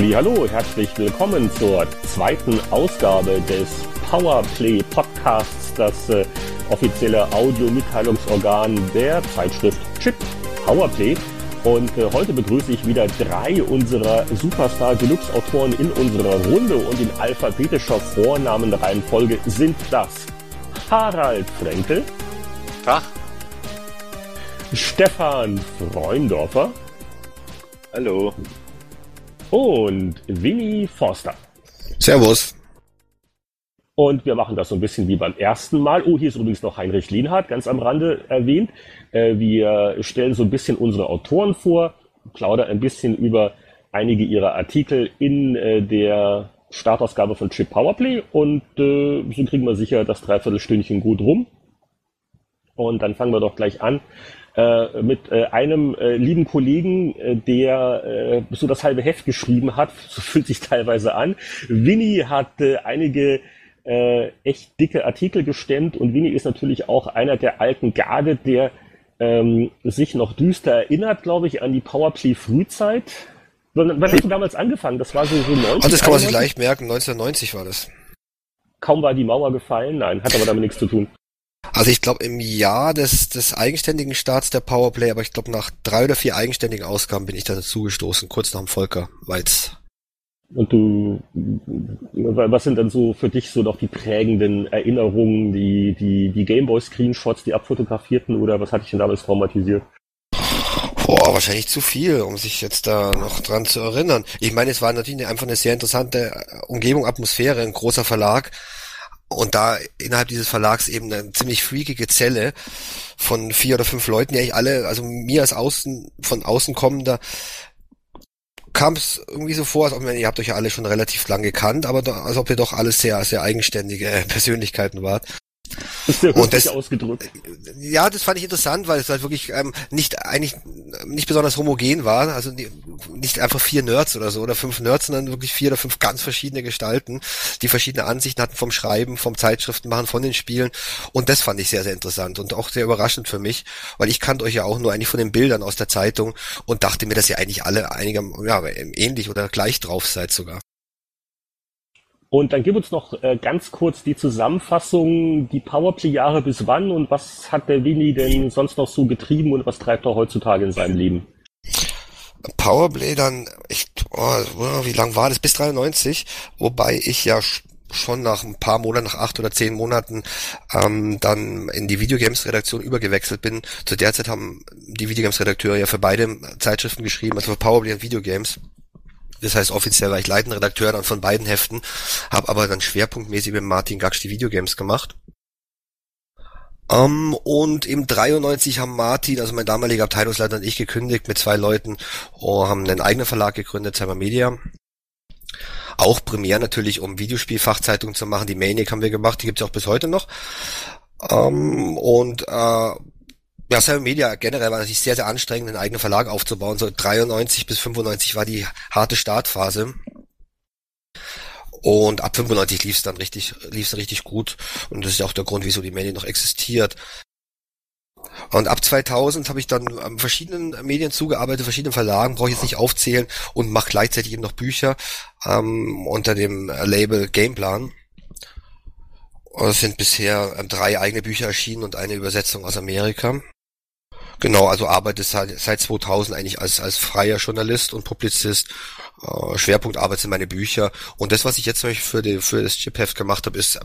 Hallo, herzlich willkommen zur zweiten Ausgabe des Powerplay Podcasts, das äh, offizielle Audio-Mitteilungsorgan der Zeitschrift Chip Powerplay. Und äh, heute begrüße ich wieder drei unserer Superstar Deluxe Autoren in unserer Runde und in alphabetischer Vornamenreihenfolge sind das Harald Frenkel. Tag. Stefan Freundorfer. Hallo. Und Winnie Forster. Servus. Und wir machen das so ein bisschen wie beim ersten Mal. Oh, hier ist übrigens noch Heinrich Lienhardt, ganz am Rande erwähnt. Äh, wir stellen so ein bisschen unsere Autoren vor, plaudern ein bisschen über einige ihrer Artikel in äh, der Startausgabe von Chip Powerplay und äh, so kriegen wir sicher das Dreiviertelstündchen gut rum. Und dann fangen wir doch gleich an äh, mit äh, einem äh, lieben Kollegen, äh, der äh, so das halbe Heft geschrieben hat, so fühlt sich teilweise an. Winnie hat äh, einige äh, echt dicke Artikel gestemmt und Winnie ist natürlich auch einer der alten Garde, der ähm, sich noch düster erinnert, glaube ich, an die Powerplay Frühzeit. Wann, wann hast du damals angefangen? Das war so, so 90. Und das kann man sich leicht merken, 1990 war das. Kaum war die Mauer gefallen, nein, hat aber damit nichts zu tun. Also ich glaube im Jahr des, des eigenständigen Starts der Powerplay, aber ich glaube nach drei oder vier eigenständigen Ausgaben bin ich da dazugestoßen, kurz nach dem Volker Weiz. Und du, was sind dann so für dich so noch die prägenden Erinnerungen, die, die, die Gameboy-Screenshots, die abfotografierten oder was hatte ich denn damals traumatisiert? Boah, wahrscheinlich zu viel, um sich jetzt da noch dran zu erinnern. Ich meine, es war natürlich einfach eine sehr interessante Umgebung, Atmosphäre, ein großer Verlag. Und da innerhalb dieses Verlags eben eine ziemlich freakige Zelle von vier oder fünf Leuten, die eigentlich alle, also mir als außen, von außen kommender, kam es irgendwie so vor, als ob ihr habt euch ja alle schon relativ lang gekannt, aber als ob ihr doch alles sehr, sehr eigenständige Persönlichkeiten wart. Und das, ausgedrückt. Ja, das fand ich interessant, weil es halt wirklich ähm, nicht eigentlich nicht besonders homogen war. Also die, nicht einfach vier Nerds oder so oder fünf Nerds, sondern wirklich vier oder fünf ganz verschiedene Gestalten, die verschiedene Ansichten hatten vom Schreiben, vom Zeitschriftenmachen, von den Spielen. Und das fand ich sehr, sehr interessant und auch sehr überraschend für mich, weil ich kannte euch ja auch nur eigentlich von den Bildern aus der Zeitung und dachte mir, dass ihr eigentlich alle einiger, ja, ähnlich oder gleich drauf seid sogar. Und dann gib uns noch äh, ganz kurz die Zusammenfassung, die Powerplay-Jahre bis wann und was hat der Winnie denn sonst noch so getrieben und was treibt er heutzutage in seinem Leben? Powerplay dann, ich, oh, wie lang war das? Bis 93, wobei ich ja schon nach ein paar Monaten, nach acht oder zehn Monaten, ähm, dann in die Videogames-Redaktion übergewechselt bin. Zu der Zeit haben die Videogames-Redakteure ja für beide Zeitschriften geschrieben, also für Powerplay und Videogames. Das heißt, offiziell war ich leitender Redakteur dann von beiden Heften, habe aber dann schwerpunktmäßig mit Martin Gaksch die Videogames gemacht. Um, ähm, und im 93 haben Martin, also mein damaliger Abteilungsleiter und ich gekündigt mit zwei Leuten, oh, haben einen eigenen Verlag gegründet, Cyber Media. Auch primär natürlich, um Videospielfachzeitungen zu machen. Die Maniac haben wir gemacht, die gibt's auch bis heute noch. Um, ähm, und äh, ja, Cyber Media generell war natürlich sehr, sehr anstrengend, einen eigenen Verlag aufzubauen. So 93 bis 95 war die harte Startphase. Und ab 95 lief es dann richtig, lief es richtig gut. Und das ist ja auch der Grund, wieso die Medien noch existiert. Und ab 2000 habe ich dann an verschiedenen Medien zugearbeitet, verschiedenen Verlagen, brauche ich jetzt nicht aufzählen und mache gleichzeitig eben noch Bücher ähm, unter dem Label Gameplan. Es sind bisher ähm, drei eigene Bücher erschienen und eine Übersetzung aus Amerika. Genau, also arbeite seit, seit 2000 eigentlich als, als freier Journalist und Publizist. Äh, Schwerpunktarbeit sind meine Bücher. Und das, was ich jetzt für, die, für das Chipheft gemacht habe, ist,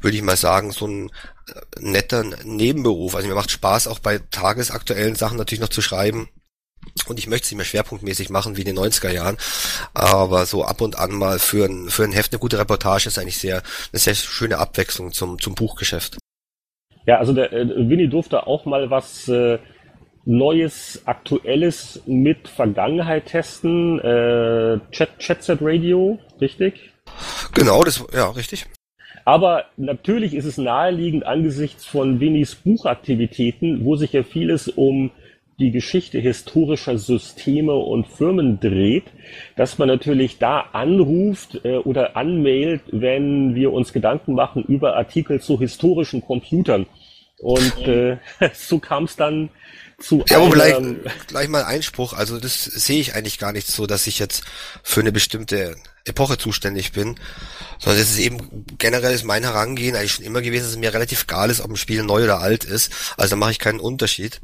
würde ich mal sagen, so ein äh, netter Nebenberuf. Also mir macht Spaß, auch bei tagesaktuellen Sachen natürlich noch zu schreiben. Und ich möchte es nicht mehr schwerpunktmäßig machen wie in den 90er Jahren. Aber so ab und an mal für ein, für ein Heft eine gute Reportage ist eigentlich sehr, eine sehr schöne Abwechslung zum, zum Buchgeschäft. Ja, also der äh, Winnie durfte auch mal was äh, Neues, Aktuelles mit Vergangenheit testen. Äh, Chat, Chatset Radio, richtig? Genau, das, ja, richtig. Aber natürlich ist es naheliegend angesichts von Winnies Buchaktivitäten, wo sich ja vieles um die Geschichte historischer Systeme und Firmen dreht, dass man natürlich da anruft äh, oder anmailt, wenn wir uns Gedanken machen über Artikel zu historischen Computern. Und äh, so kam es dann zu ja, aber gleich, gleich mal Einspruch. Also das sehe ich eigentlich gar nicht so, dass ich jetzt für eine bestimmte Epoche zuständig bin, sondern das ist eben generell ist mein Herangehen eigentlich schon immer gewesen, dass es mir relativ egal ist, ob ein Spiel neu oder alt ist. Also mache ich keinen Unterschied,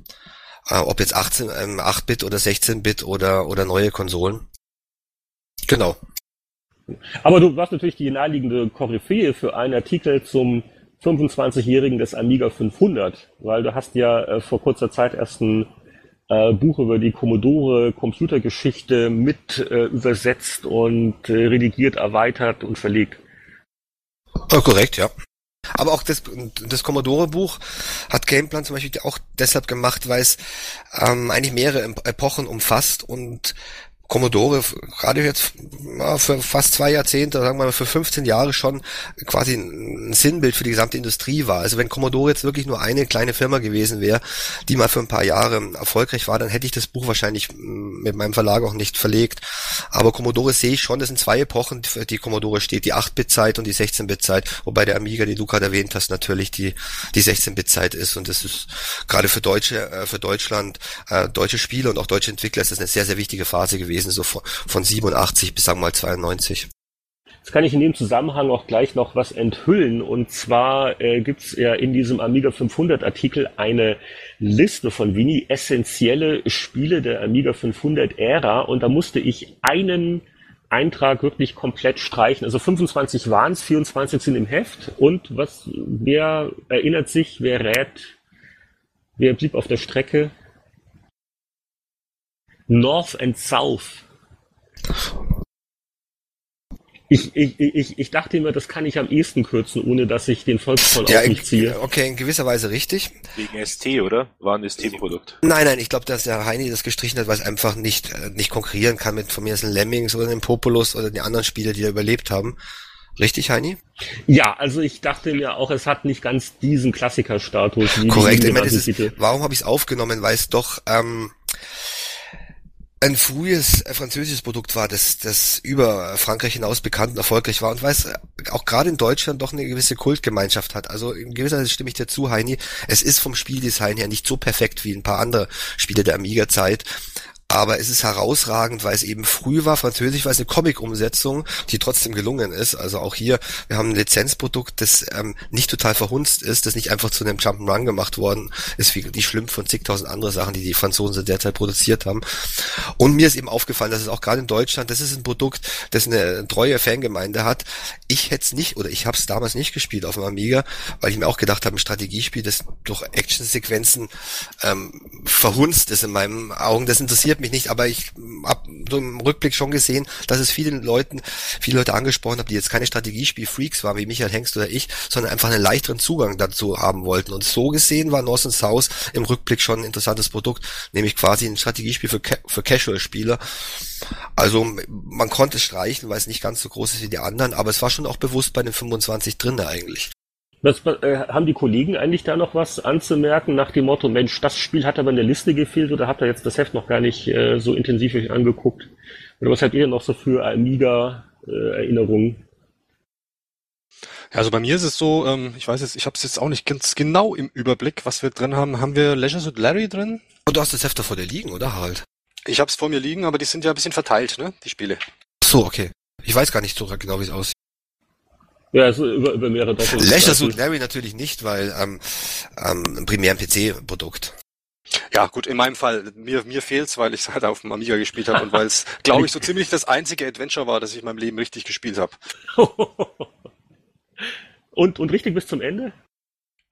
äh, ob jetzt 18, ähm, 8-Bit oder 16-Bit oder oder neue Konsolen. Genau. Aber du warst natürlich die naheliegende Koryphäe für einen Artikel zum 25-Jährigen des Amiga 500, weil du hast ja äh, vor kurzer Zeit erst ein äh, Buch über die Commodore Computergeschichte mit äh, übersetzt und äh, redigiert, erweitert und verlegt. Oh, korrekt, ja. Aber auch das, das Commodore-Buch hat Gameplan zum Beispiel auch deshalb gemacht, weil es ähm, eigentlich mehrere Epochen umfasst und Commodore gerade jetzt für fast zwei Jahrzehnte, sagen wir mal für 15 Jahre schon quasi ein Sinnbild für die gesamte Industrie war. Also wenn Commodore jetzt wirklich nur eine kleine Firma gewesen wäre, die mal für ein paar Jahre erfolgreich war, dann hätte ich das Buch wahrscheinlich mit meinem Verlag auch nicht verlegt. Aber Commodore sehe ich schon, das sind zwei Epochen, für die Commodore steht, die 8-Bit-Zeit und die 16-Bit-Zeit, wobei der Amiga, die du gerade erwähnt hast, natürlich die, die 16-Bit-Zeit ist und das ist gerade für Deutsche, äh, für Deutschland, äh, deutsche Spiele und auch deutsche Entwickler ist das eine sehr, sehr wichtige Phase gewesen gewesen, so von, von 87 bis sagen wir mal 92. Jetzt kann ich in dem Zusammenhang auch gleich noch was enthüllen. Und zwar äh, gibt es ja in diesem Amiga 500 Artikel eine Liste von Winnie essentielle Spiele der Amiga 500 Ära. Und da musste ich einen Eintrag wirklich komplett streichen. Also 25 waren es, 24 sind im Heft. Und was, wer erinnert sich, wer rät, wer blieb auf der Strecke? North and South. Ich, ich, ich, ich dachte immer, das kann ich am ehesten kürzen, ohne dass ich den Volksfall ja, auf mich ziehe. Okay, in gewisser Weise richtig. Wegen ST, oder? War ein ST-Produkt. Nein, nein, ich glaube, dass der Heini das gestrichen hat, weil es einfach nicht, äh, nicht konkurrieren kann mit von mir ist ein Lemmings oder einem Populus oder die anderen Spieler, die da überlebt haben. Richtig, Heini? Ja, also ich dachte mir auch, es hat nicht ganz diesen Klassikerstatus. Wie Korrekt, ich meine, ist, warum habe ich es aufgenommen? Weil es doch ähm, ein frühes äh, französisches Produkt war, das, das über Frankreich hinaus bekannt und erfolgreich war und weil es äh, auch gerade in Deutschland doch eine gewisse Kultgemeinschaft hat. Also in gewisser Weise stimme ich dir zu, Heini. Es ist vom Spieldesign her nicht so perfekt wie ein paar andere Spiele der Amiga-Zeit, aber es ist herausragend, weil es eben früh war, französisch, weil es eine Comic-Umsetzung, die trotzdem gelungen ist. Also auch hier, wir haben ein Lizenzprodukt, das ähm, nicht total verhunzt ist, das nicht einfach zu einem Jump'n'Run gemacht worden ist, wie die schlimm von zigtausend andere Sachen, die die Franzosen derzeit produziert haben. Und mir ist eben aufgefallen, dass es auch gerade in Deutschland, das ist ein Produkt, das eine treue Fangemeinde hat. Ich hätte es nicht, oder ich habe es damals nicht gespielt auf dem Amiga, weil ich mir auch gedacht habe, ein Strategiespiel, das durch Actionsequenzen ähm, verhunzt ist in meinen Augen, das interessiert mich nicht, aber ich habe so im Rückblick schon gesehen, dass es vielen Leuten, viele Leute angesprochen haben, die jetzt keine Strategiespiel-Freaks waren, wie Michael Hengst oder ich, sondern einfach einen leichteren Zugang dazu haben wollten. Und so gesehen war North South im Rückblick schon ein interessantes Produkt, nämlich quasi ein Strategiespiel für, für Casual-Spieler. Also man konnte es streichen, weil es nicht ganz so groß ist wie die anderen, aber es war schon auch bewusst bei den 25 drinne eigentlich. Was, äh, haben die Kollegen eigentlich da noch was anzumerken nach dem Motto, Mensch, das Spiel hat aber in der Liste gefehlt oder habt ihr jetzt das Heft noch gar nicht äh, so intensiv euch angeguckt? Oder was habt ihr noch so für Amiga-Erinnerungen? Ja, also bei mir ist es so, ähm, ich weiß jetzt, ich habe es jetzt auch nicht ganz genau im Überblick, was wir drin haben. Haben wir Leisure Suit Larry drin? Und du hast das Heft da vor dir liegen, oder Harald? Ich habe es vor mir liegen, aber die sind ja ein bisschen verteilt, ne, die Spiele. Ach so, okay. Ich weiß gar nicht so genau, wie es aussieht. Ja, also über, über mehrere Doppel. Leisure Suit Larry natürlich nicht, weil ähm, ähm, primär ein PC-Produkt. Ja, gut, in meinem Fall, mir, mir fehlt's, weil ich es halt auf dem Amiga gespielt habe und weil es, glaube ich, so ziemlich das einzige Adventure war, das ich in meinem Leben richtig gespielt habe. und, und richtig bis zum Ende?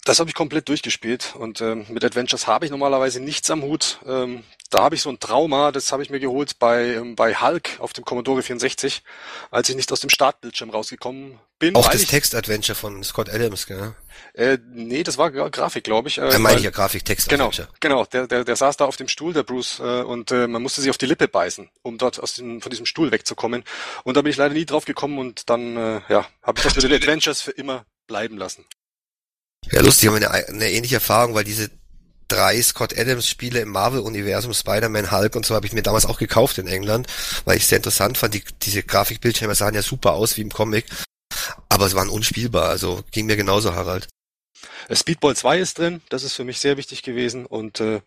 Das habe ich komplett durchgespielt und ähm, mit Adventures habe ich normalerweise nichts am Hut. Ähm, da habe ich so ein Trauma, das habe ich mir geholt bei, ähm, bei Hulk auf dem Commodore 64, als ich nicht aus dem Startbildschirm rausgekommen bin. Auch das Text-Adventure von Scott Adams, gell? Äh, nee, das war Grafik, glaube ich. Äh, da meine ich ja Grafik, Text-Adventure. Genau, genau. Der, der, der saß da auf dem Stuhl, der Bruce, äh, und äh, man musste sich auf die Lippe beißen, um dort aus dem, von diesem Stuhl wegzukommen. Und da bin ich leider nie drauf gekommen und dann, äh, ja, habe ich das mit den Adventures für immer bleiben lassen. Ja, lustig, haben wir eine, eine ähnliche Erfahrung, weil diese drei Scott Adams Spiele im Marvel-Universum, Spider-Man, Hulk und so habe ich mir damals auch gekauft in England, weil ich es sehr interessant fand. Die, diese Grafikbildschirme sahen ja super aus wie im Comic, aber es waren unspielbar, also ging mir genauso, Harald. Speedball 2 ist drin, das ist für mich sehr wichtig gewesen und äh,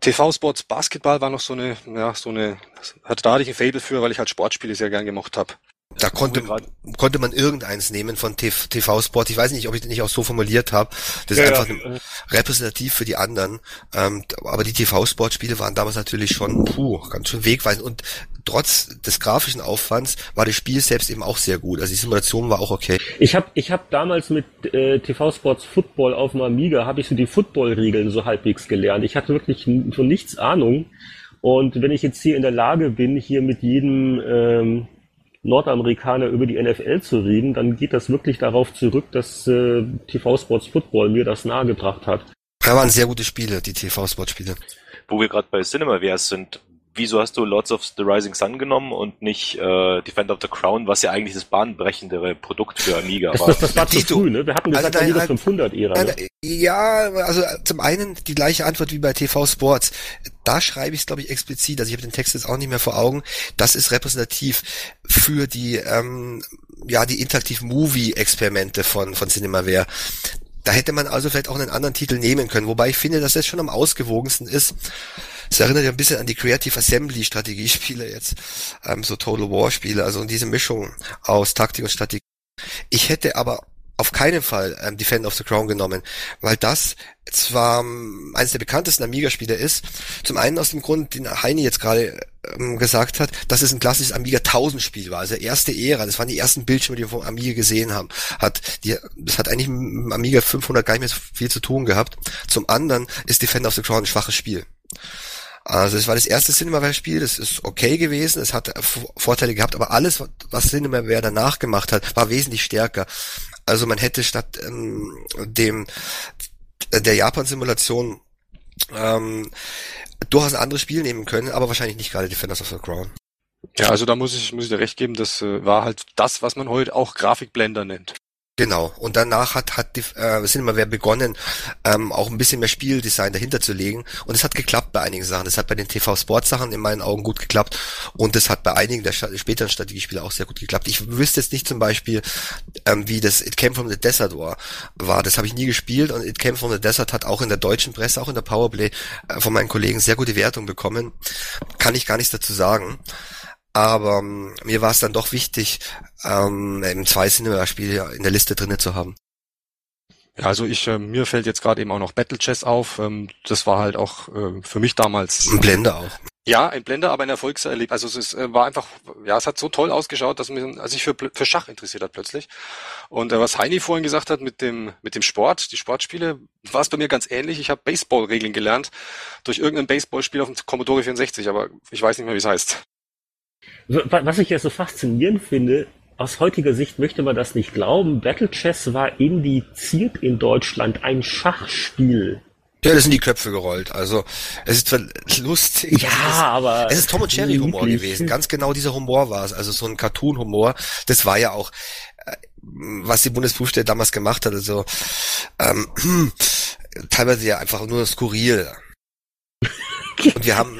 TV-Sports Basketball war noch so eine, ja, so eine, hatte da hatte ich ein Fable für, weil ich halt Sportspiele sehr gern gemocht habe. Da konnte, konnte man irgendeins nehmen von TV-Sport. Ich weiß nicht, ob ich das nicht auch so formuliert habe. Das ist ja, einfach ja. repräsentativ für die anderen. Ähm, aber die TV-Sport-Spiele waren damals natürlich schon puh, ganz schön wegweisend. Und trotz des grafischen Aufwands war das Spiel selbst eben auch sehr gut. Also die Simulation war auch okay. Ich habe ich hab damals mit äh, TV-Sports Football auf dem Amiga, habe ich so die Football-Regeln so halbwegs gelernt. Ich hatte wirklich von nichts Ahnung. Und wenn ich jetzt hier in der Lage bin, hier mit jedem... Ähm, Nordamerikaner über die NFL zu reden, dann geht das wirklich darauf zurück, dass äh, TV Sports Football mir das nahegebracht hat. Da waren sehr gute Spiele, die TV Sports Spiele. Wo wir gerade bei Cinemaverse sind, wieso hast du Lords of the Rising Sun genommen und nicht äh, Defender of the Crown, was ja eigentlich das bahnbrechendere Produkt für Amiga das, war? Das, das war zu früh, ne? Wir hatten gesagt, also Amiga 500-Ära. Ne? Ja, also zum einen die gleiche Antwort wie bei TV Sports. Da schreibe ich es, glaube ich, explizit, also ich habe den Text jetzt auch nicht mehr vor Augen. Das ist repräsentativ für die, ähm, ja, die Interaktiv-Movie-Experimente von, von Cinemaware. Da hätte man also vielleicht auch einen anderen Titel nehmen können, wobei ich finde, dass das schon am ausgewogensten ist. Es erinnert ja ein bisschen an die Creative Assembly Strategiespiele jetzt, ähm, so Total War Spiele, also diese Mischung aus Taktik und Strategie. Ich hätte aber auf keinen Fall ähm, Defender of the Crown genommen, weil das zwar ähm, eines der bekanntesten Amiga-Spiele ist, zum einen aus dem Grund, den Heini jetzt gerade ähm, gesagt hat, dass es ein klassisches Amiga 1000 Spiel war, also erste Ära, das waren die ersten Bildschirme, die wir vom Amiga gesehen haben, hat die, das hat eigentlich mit Amiga 500 gar nicht mehr so viel zu tun gehabt. Zum anderen ist Defender of the Crown ein schwaches Spiel. Also es war das erste Cinemaware-Spiel, das ist okay gewesen, es hat Vorteile gehabt, aber alles, was Cinemaware danach gemacht hat, war wesentlich stärker. Also man hätte statt ähm, dem der Japan-Simulation ähm, durchaus ein anderes Spiel nehmen können, aber wahrscheinlich nicht gerade Defenders of the Crown. Ja, also da muss ich, muss ich dir recht geben, das äh, war halt das, was man heute auch Grafikblender nennt. Genau. Und danach hat hat die äh, Cinemaware begonnen, ähm, auch ein bisschen mehr Spieldesign dahinter zu legen. Und es hat geklappt bei einigen Sachen. Das hat bei den TV-Sport-Sachen in meinen Augen gut geklappt. Und es hat bei einigen der späteren Strategiespiele auch sehr gut geklappt. Ich wüsste jetzt nicht zum Beispiel, ähm, wie das It Came from the Desert war. war. Das habe ich nie gespielt. Und It Came from the Desert hat auch in der deutschen Presse, auch in der Powerplay äh, von meinen Kollegen sehr gute Wertung bekommen. Kann ich gar nichts dazu sagen. Aber ähm, mir war es dann doch wichtig, ähm, im zwei Cinema-Spiel in der Liste drinnen zu haben. Ja, also ich, äh, mir fällt jetzt gerade eben auch noch Battle Chess auf. Ähm, das war halt auch äh, für mich damals. Ein Blender auch. Ja, ein Blender, aber ein Erfolgserlebnis. Also es ist, äh, war einfach, ja, es hat so toll ausgeschaut, dass mich, also ich für, für Schach interessiert hat plötzlich. Und äh, was Heini vorhin gesagt hat mit dem, mit dem Sport, die Sportspiele, war es bei mir ganz ähnlich. Ich habe Baseball-Regeln gelernt durch irgendein Baseballspiel auf dem Commodore 64, aber ich weiß nicht mehr, wie es heißt. Was ich ja so faszinierend finde, aus heutiger Sicht möchte man das nicht glauben. Battle Chess war indiziert in Deutschland ein Schachspiel. Ja, das sind die Köpfe gerollt. Also es ist zwar lustig. Ja, es ist, aber es ist Tom und Jerry Humor gewesen. Ganz genau dieser Humor war es. Also so ein Cartoon Humor. Das war ja auch, äh, was die Bundesprüfstelle damals gemacht hat. Also ähm, teilweise ja einfach nur skurril. Und wir haben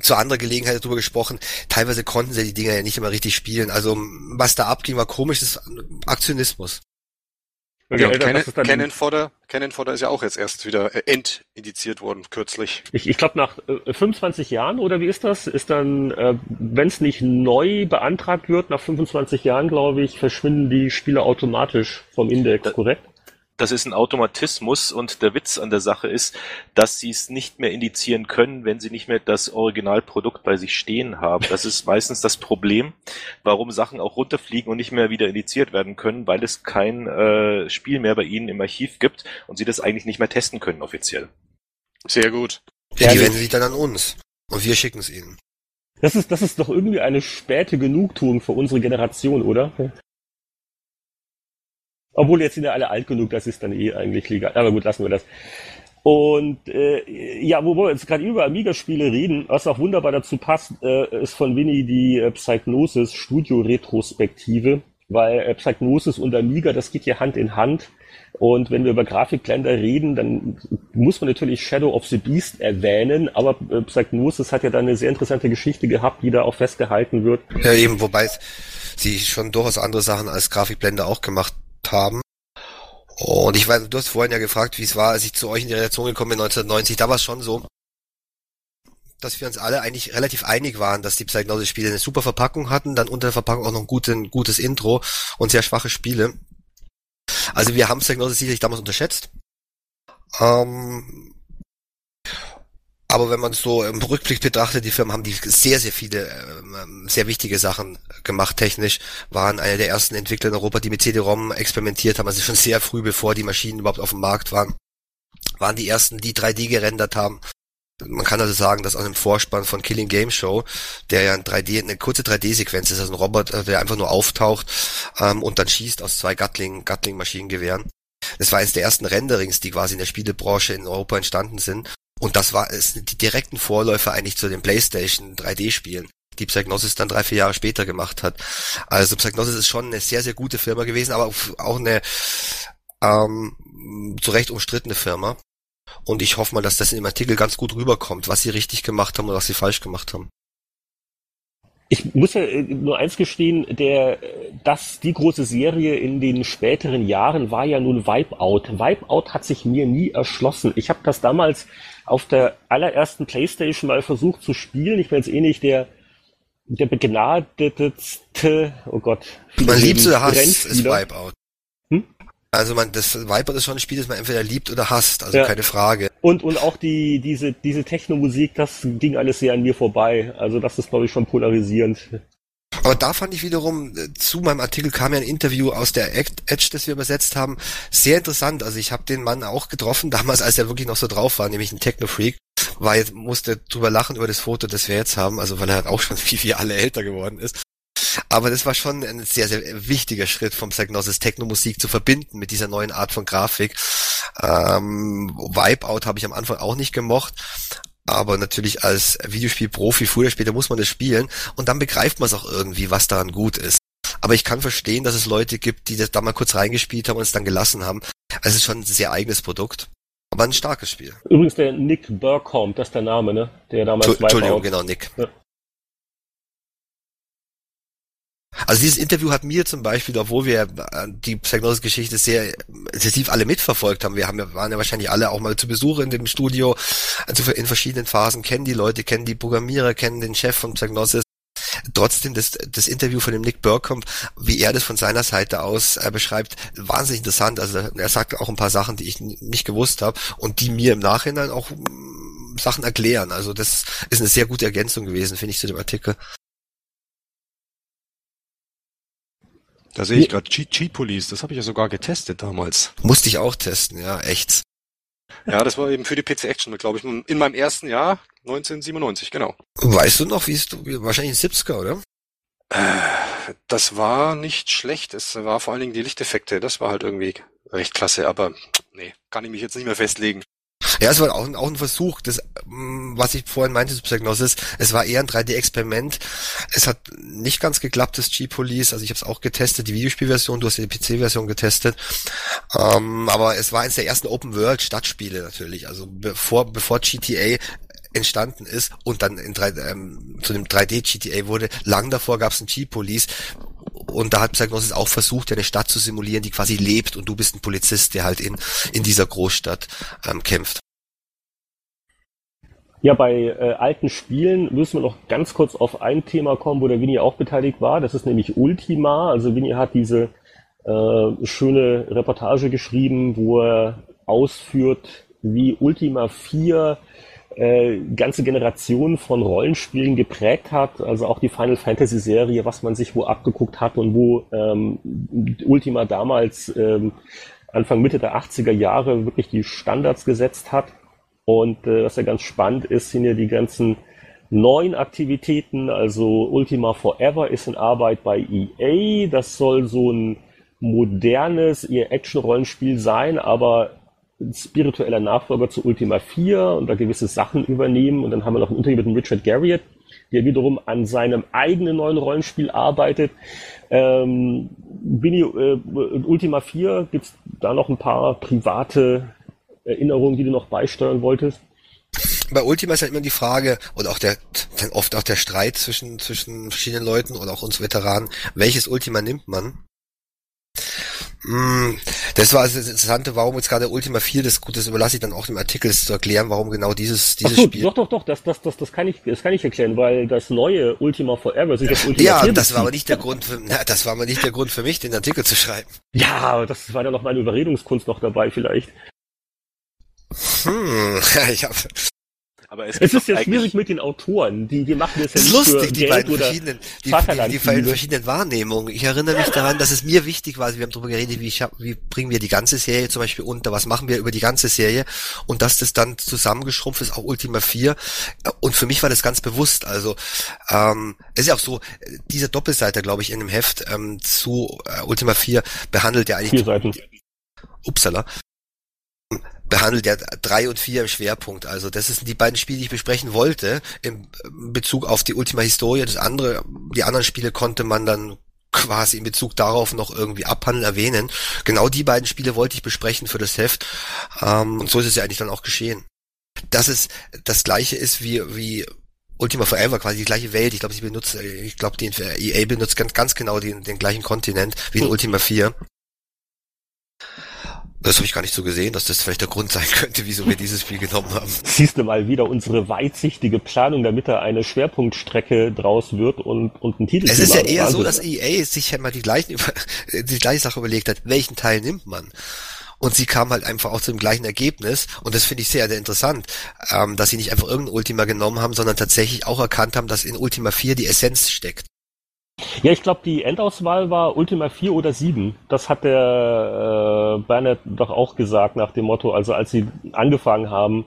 zu anderer Gelegenheit darüber gesprochen. Teilweise konnten sie die Dinger ja nicht immer richtig spielen. Also was da abging, war komisches Aktionismus. Ja, Cannon, Cannon, Fodder, Cannon Fodder ist ja auch jetzt erst wieder äh, entindiziert worden, kürzlich. Ich, ich glaube, nach äh, 25 Jahren, oder wie ist das? Ist dann, äh, wenn es nicht neu beantragt wird, nach 25 Jahren, glaube ich, verschwinden die Spiele automatisch vom Index, da, korrekt? Das ist ein Automatismus und der Witz an der Sache ist, dass sie es nicht mehr indizieren können, wenn sie nicht mehr das Originalprodukt bei sich stehen haben. Das ist meistens das Problem, warum Sachen auch runterfliegen und nicht mehr wieder indiziert werden können, weil es kein äh, Spiel mehr bei ihnen im Archiv gibt und sie das eigentlich nicht mehr testen können offiziell. Sehr gut. Ja, die wenden sich dann an uns und wir schicken es ihnen. Das ist, das ist doch irgendwie eine späte Genugtuung für unsere Generation, oder? Obwohl jetzt sind ja alle alt genug, das ist dann eh eigentlich legal. Aber gut, lassen wir das. Und äh, ja, wo wir jetzt gerade über Amiga-Spiele reden, was auch wunderbar dazu passt, äh, ist von Winnie die äh, Psygnosis Studio-Retrospektive, weil äh, Psygnosis und Amiga, das geht ja Hand in Hand. Und wenn wir über Grafikblender reden, dann muss man natürlich Shadow of the Beast erwähnen, aber äh, Psygnosis hat ja dann eine sehr interessante Geschichte gehabt, die da auch festgehalten wird. Ja, eben, wobei sie schon durchaus andere Sachen als Grafikblender auch gemacht haben. Und ich weiß, du hast vorhin ja gefragt, wie es war, als ich zu euch in die Redaktion gekommen bin 1990. Da war es schon so, dass wir uns alle eigentlich relativ einig waren, dass die Psychnosis-Spiele eine super Verpackung hatten, dann unter der Verpackung auch noch ein, gute, ein gutes Intro und sehr schwache Spiele. Also wir haben Psychnosis sicherlich damals unterschätzt. Ähm, aber wenn man es so im Rückblick betrachtet, die Firmen haben die sehr, sehr viele ähm, sehr wichtige Sachen gemacht technisch, waren einer der ersten Entwickler in Europa, die mit CD-ROM experimentiert haben, also schon sehr früh, bevor die Maschinen überhaupt auf dem Markt waren, waren die ersten, die 3D gerendert haben. Man kann also sagen, dass aus dem Vorspann von Killing Game Show, der ja ein 3D, eine kurze 3D-Sequenz ist, also ein Roboter, der einfach nur auftaucht ähm, und dann schießt aus zwei Gatling, Gatling-Maschinengewehren. Das war eines der ersten Renderings, die quasi in der Spielebranche in Europa entstanden sind. Und das war es die direkten Vorläufer eigentlich zu den PlayStation 3D-Spielen, die Psygnosis dann drei, vier Jahre später gemacht hat. Also Psygnosis ist schon eine sehr, sehr gute Firma gewesen, aber auch eine ähm, zu Recht umstrittene Firma. Und ich hoffe mal, dass das in dem Artikel ganz gut rüberkommt, was sie richtig gemacht haben und was sie falsch gemacht haben. Ich muss ja äh, nur eins gestehen, der, das, die große Serie in den späteren Jahren war ja nun Wipeout. Wipeout hat sich mir nie erschlossen. Ich habe das damals auf der allerersten Playstation mal versucht zu spielen. Ich bin jetzt eh nicht der, der begnadetste, oh Gott. Man liebt oder hasst ist Wipeout. Hm? Also man, das Viper ist schon ein Spiel, das man entweder liebt oder hasst, also ja. keine Frage. Und, und auch die, diese, diese Techno-Musik, das ging alles sehr an mir vorbei. Also das ist, glaube ich, schon polarisierend. Aber da fand ich wiederum, äh, zu meinem Artikel kam ja ein Interview aus der Edge, das wir übersetzt haben, sehr interessant. Also ich habe den Mann auch getroffen, damals, als er wirklich noch so drauf war, nämlich ein Techno-Freak. War jetzt, musste drüber lachen über das Foto, das wir jetzt haben, also weil er halt auch schon wie wir alle älter geworden ist. Aber das war schon ein sehr, sehr wichtiger Schritt vom Psygnosis Techno-Musik zu verbinden mit dieser neuen Art von Grafik. Ähm, Wipeout habe ich am Anfang auch nicht gemocht. Aber natürlich als Videospielprofi, früher oder später muss man das spielen und dann begreift man es auch irgendwie, was daran gut ist. Aber ich kann verstehen, dass es Leute gibt, die das da mal kurz reingespielt haben und es dann gelassen haben. Also es ist schon ein sehr eigenes Produkt. Aber ein starkes Spiel. Übrigens der Nick Burkholm, das ist der Name, ne? Der damals Entschuldigung, genau, Nick. Ja. Also dieses Interview hat mir zum Beispiel, obwohl wir äh, die Psygnosis-Geschichte sehr intensiv alle mitverfolgt haben, wir haben ja, waren ja wahrscheinlich alle auch mal zu Besuch in dem Studio, also in verschiedenen Phasen, kennen die Leute, kennen die Programmierer, kennen den Chef von Psygnosis. Trotzdem das, das Interview von dem Nick Burkamp, wie er das von seiner Seite aus äh, beschreibt, wahnsinnig interessant. Also er sagt auch ein paar Sachen, die ich nicht gewusst habe und die mir im Nachhinein auch Sachen erklären. Also das ist eine sehr gute Ergänzung gewesen, finde ich, zu dem Artikel. Da sehe ich gerade Cheat, Cheat Police, das habe ich ja sogar getestet damals. Musste ich auch testen, ja, echt. Ja, das war eben für die PC Action, glaube ich, in meinem ersten Jahr, 1997, genau. Weißt du noch, wie es wahrscheinlich ein 70er, oder? Äh, das war nicht schlecht. Es war vor allen Dingen die Lichteffekte. Das war halt irgendwie recht klasse, aber nee, kann ich mich jetzt nicht mehr festlegen. Ja, es war auch, auch ein Versuch, das, mm, was ich vorhin meinte zu Psygnosis, es war eher ein 3D-Experiment. Es hat nicht ganz geklappt, das G-Police, also ich habe es auch getestet, die Videospielversion, du hast die PC-Version getestet, ähm, aber es war eines der ersten Open-World-Stadtspiele natürlich, also bevor, bevor GTA entstanden ist und dann in 3, ähm, zu dem 3D-GTA wurde. Lang davor gab es ein G-Police und da hat Psygnosis auch versucht, eine Stadt zu simulieren, die quasi lebt und du bist ein Polizist, der halt in, in dieser Großstadt ähm, kämpft. Ja, bei äh, alten Spielen müssen wir noch ganz kurz auf ein Thema kommen, wo der Winnie auch beteiligt war. Das ist nämlich Ultima. Also Winnie hat diese äh, schöne Reportage geschrieben, wo er ausführt, wie Ultima 4 äh, ganze Generation von Rollenspielen geprägt hat, also auch die Final Fantasy Serie, was man sich wo abgeguckt hat und wo ähm, Ultima damals ähm, Anfang Mitte der 80er Jahre wirklich die Standards gesetzt hat. Und äh, was ja ganz spannend ist, sind ja die ganzen neuen Aktivitäten. Also Ultima Forever ist in Arbeit bei EA. Das soll so ein modernes Action-Rollenspiel sein, aber spiritueller Nachfolger zu Ultima 4 und da gewisse Sachen übernehmen. Und dann haben wir noch ein Interview mit dem Richard Garriott, der wiederum an seinem eigenen neuen Rollenspiel arbeitet. Ähm, Bini, äh, Ultima 4, gibt's da noch ein paar private Erinnerungen, die du noch beisteuern wolltest? Bei Ultima ist halt immer die Frage, oder auch der, oft auch der Streit zwischen, zwischen verschiedenen Leuten oder auch uns Veteranen, welches Ultima nimmt man? Mm, das war also das Interessante, warum jetzt gerade Ultima 4, das gut, das überlasse ich dann auch dem Artikel zu erklären, warum genau dieses, dieses Ach so, Spiel. Doch, doch, doch, das, das, das, das kann ich, das kann ich erklären, weil das neue Ultima Forever sich auf Ultima Ja, 4 das war aber nicht der Grund für, na, das war aber nicht der Grund für mich, den Artikel zu schreiben. Ja, das war dann noch meine Überredungskunst noch dabei vielleicht. Hm, ich hab, Aber es, Es ist ja schwierig mit den Autoren. Die, die machen das ja Das ist nicht für lustig, die Geld beiden oder verschiedenen, die, die, die beiden verschiedenen Wahrnehmungen. Ich erinnere mich daran, dass es mir wichtig war, also wir haben darüber geredet, wie, scha- wie bringen wir die ganze Serie zum Beispiel unter, was machen wir über die ganze Serie und dass das dann zusammengeschrumpft ist, auch Ultima 4. Und für mich war das ganz bewusst, also ähm, es ist ja auch so, äh, diese Doppelseite, glaube ich, in dem Heft ähm, zu äh, Ultima 4 behandelt ja eigentlich Vier Seiten. Upsala, behandelt ja drei und vier im Schwerpunkt. Also das sind die beiden Spiele, die ich besprechen wollte, im Bezug auf die Ultima Historia. Das andere, die anderen Spiele konnte man dann quasi in Bezug darauf noch irgendwie abhandeln, erwähnen. Genau die beiden Spiele wollte ich besprechen für das Heft. Ähm, und so ist es ja eigentlich dann auch geschehen. Dass es das gleiche ist wie, wie Ultima Forever, quasi die gleiche Welt. Ich glaube, sie benutzt, ich glaube, die EA benutzt ganz, ganz genau den, den gleichen Kontinent wie in Hm. Ultima 4. Das habe ich gar nicht so gesehen, dass das vielleicht der Grund sein könnte, wieso wir dieses Spiel genommen haben. Siehst du mal wieder unsere weitsichtige Planung, damit da eine Schwerpunktstrecke draus wird und, und ein Titel Es ist ja eher so, Wahnsinn. dass EA sich ja mal die gleichen, die gleiche Sache überlegt hat, welchen Teil nimmt man? Und sie kam halt einfach auch zu dem gleichen Ergebnis. Und das finde ich sehr, sehr interessant, ähm, dass sie nicht einfach irgendein Ultima genommen haben, sondern tatsächlich auch erkannt haben, dass in Ultima 4 die Essenz steckt. Ja, ich glaube, die Endauswahl war Ultima 4 oder 7. Das hat der äh, Bernhard doch auch gesagt nach dem Motto, also als sie angefangen haben,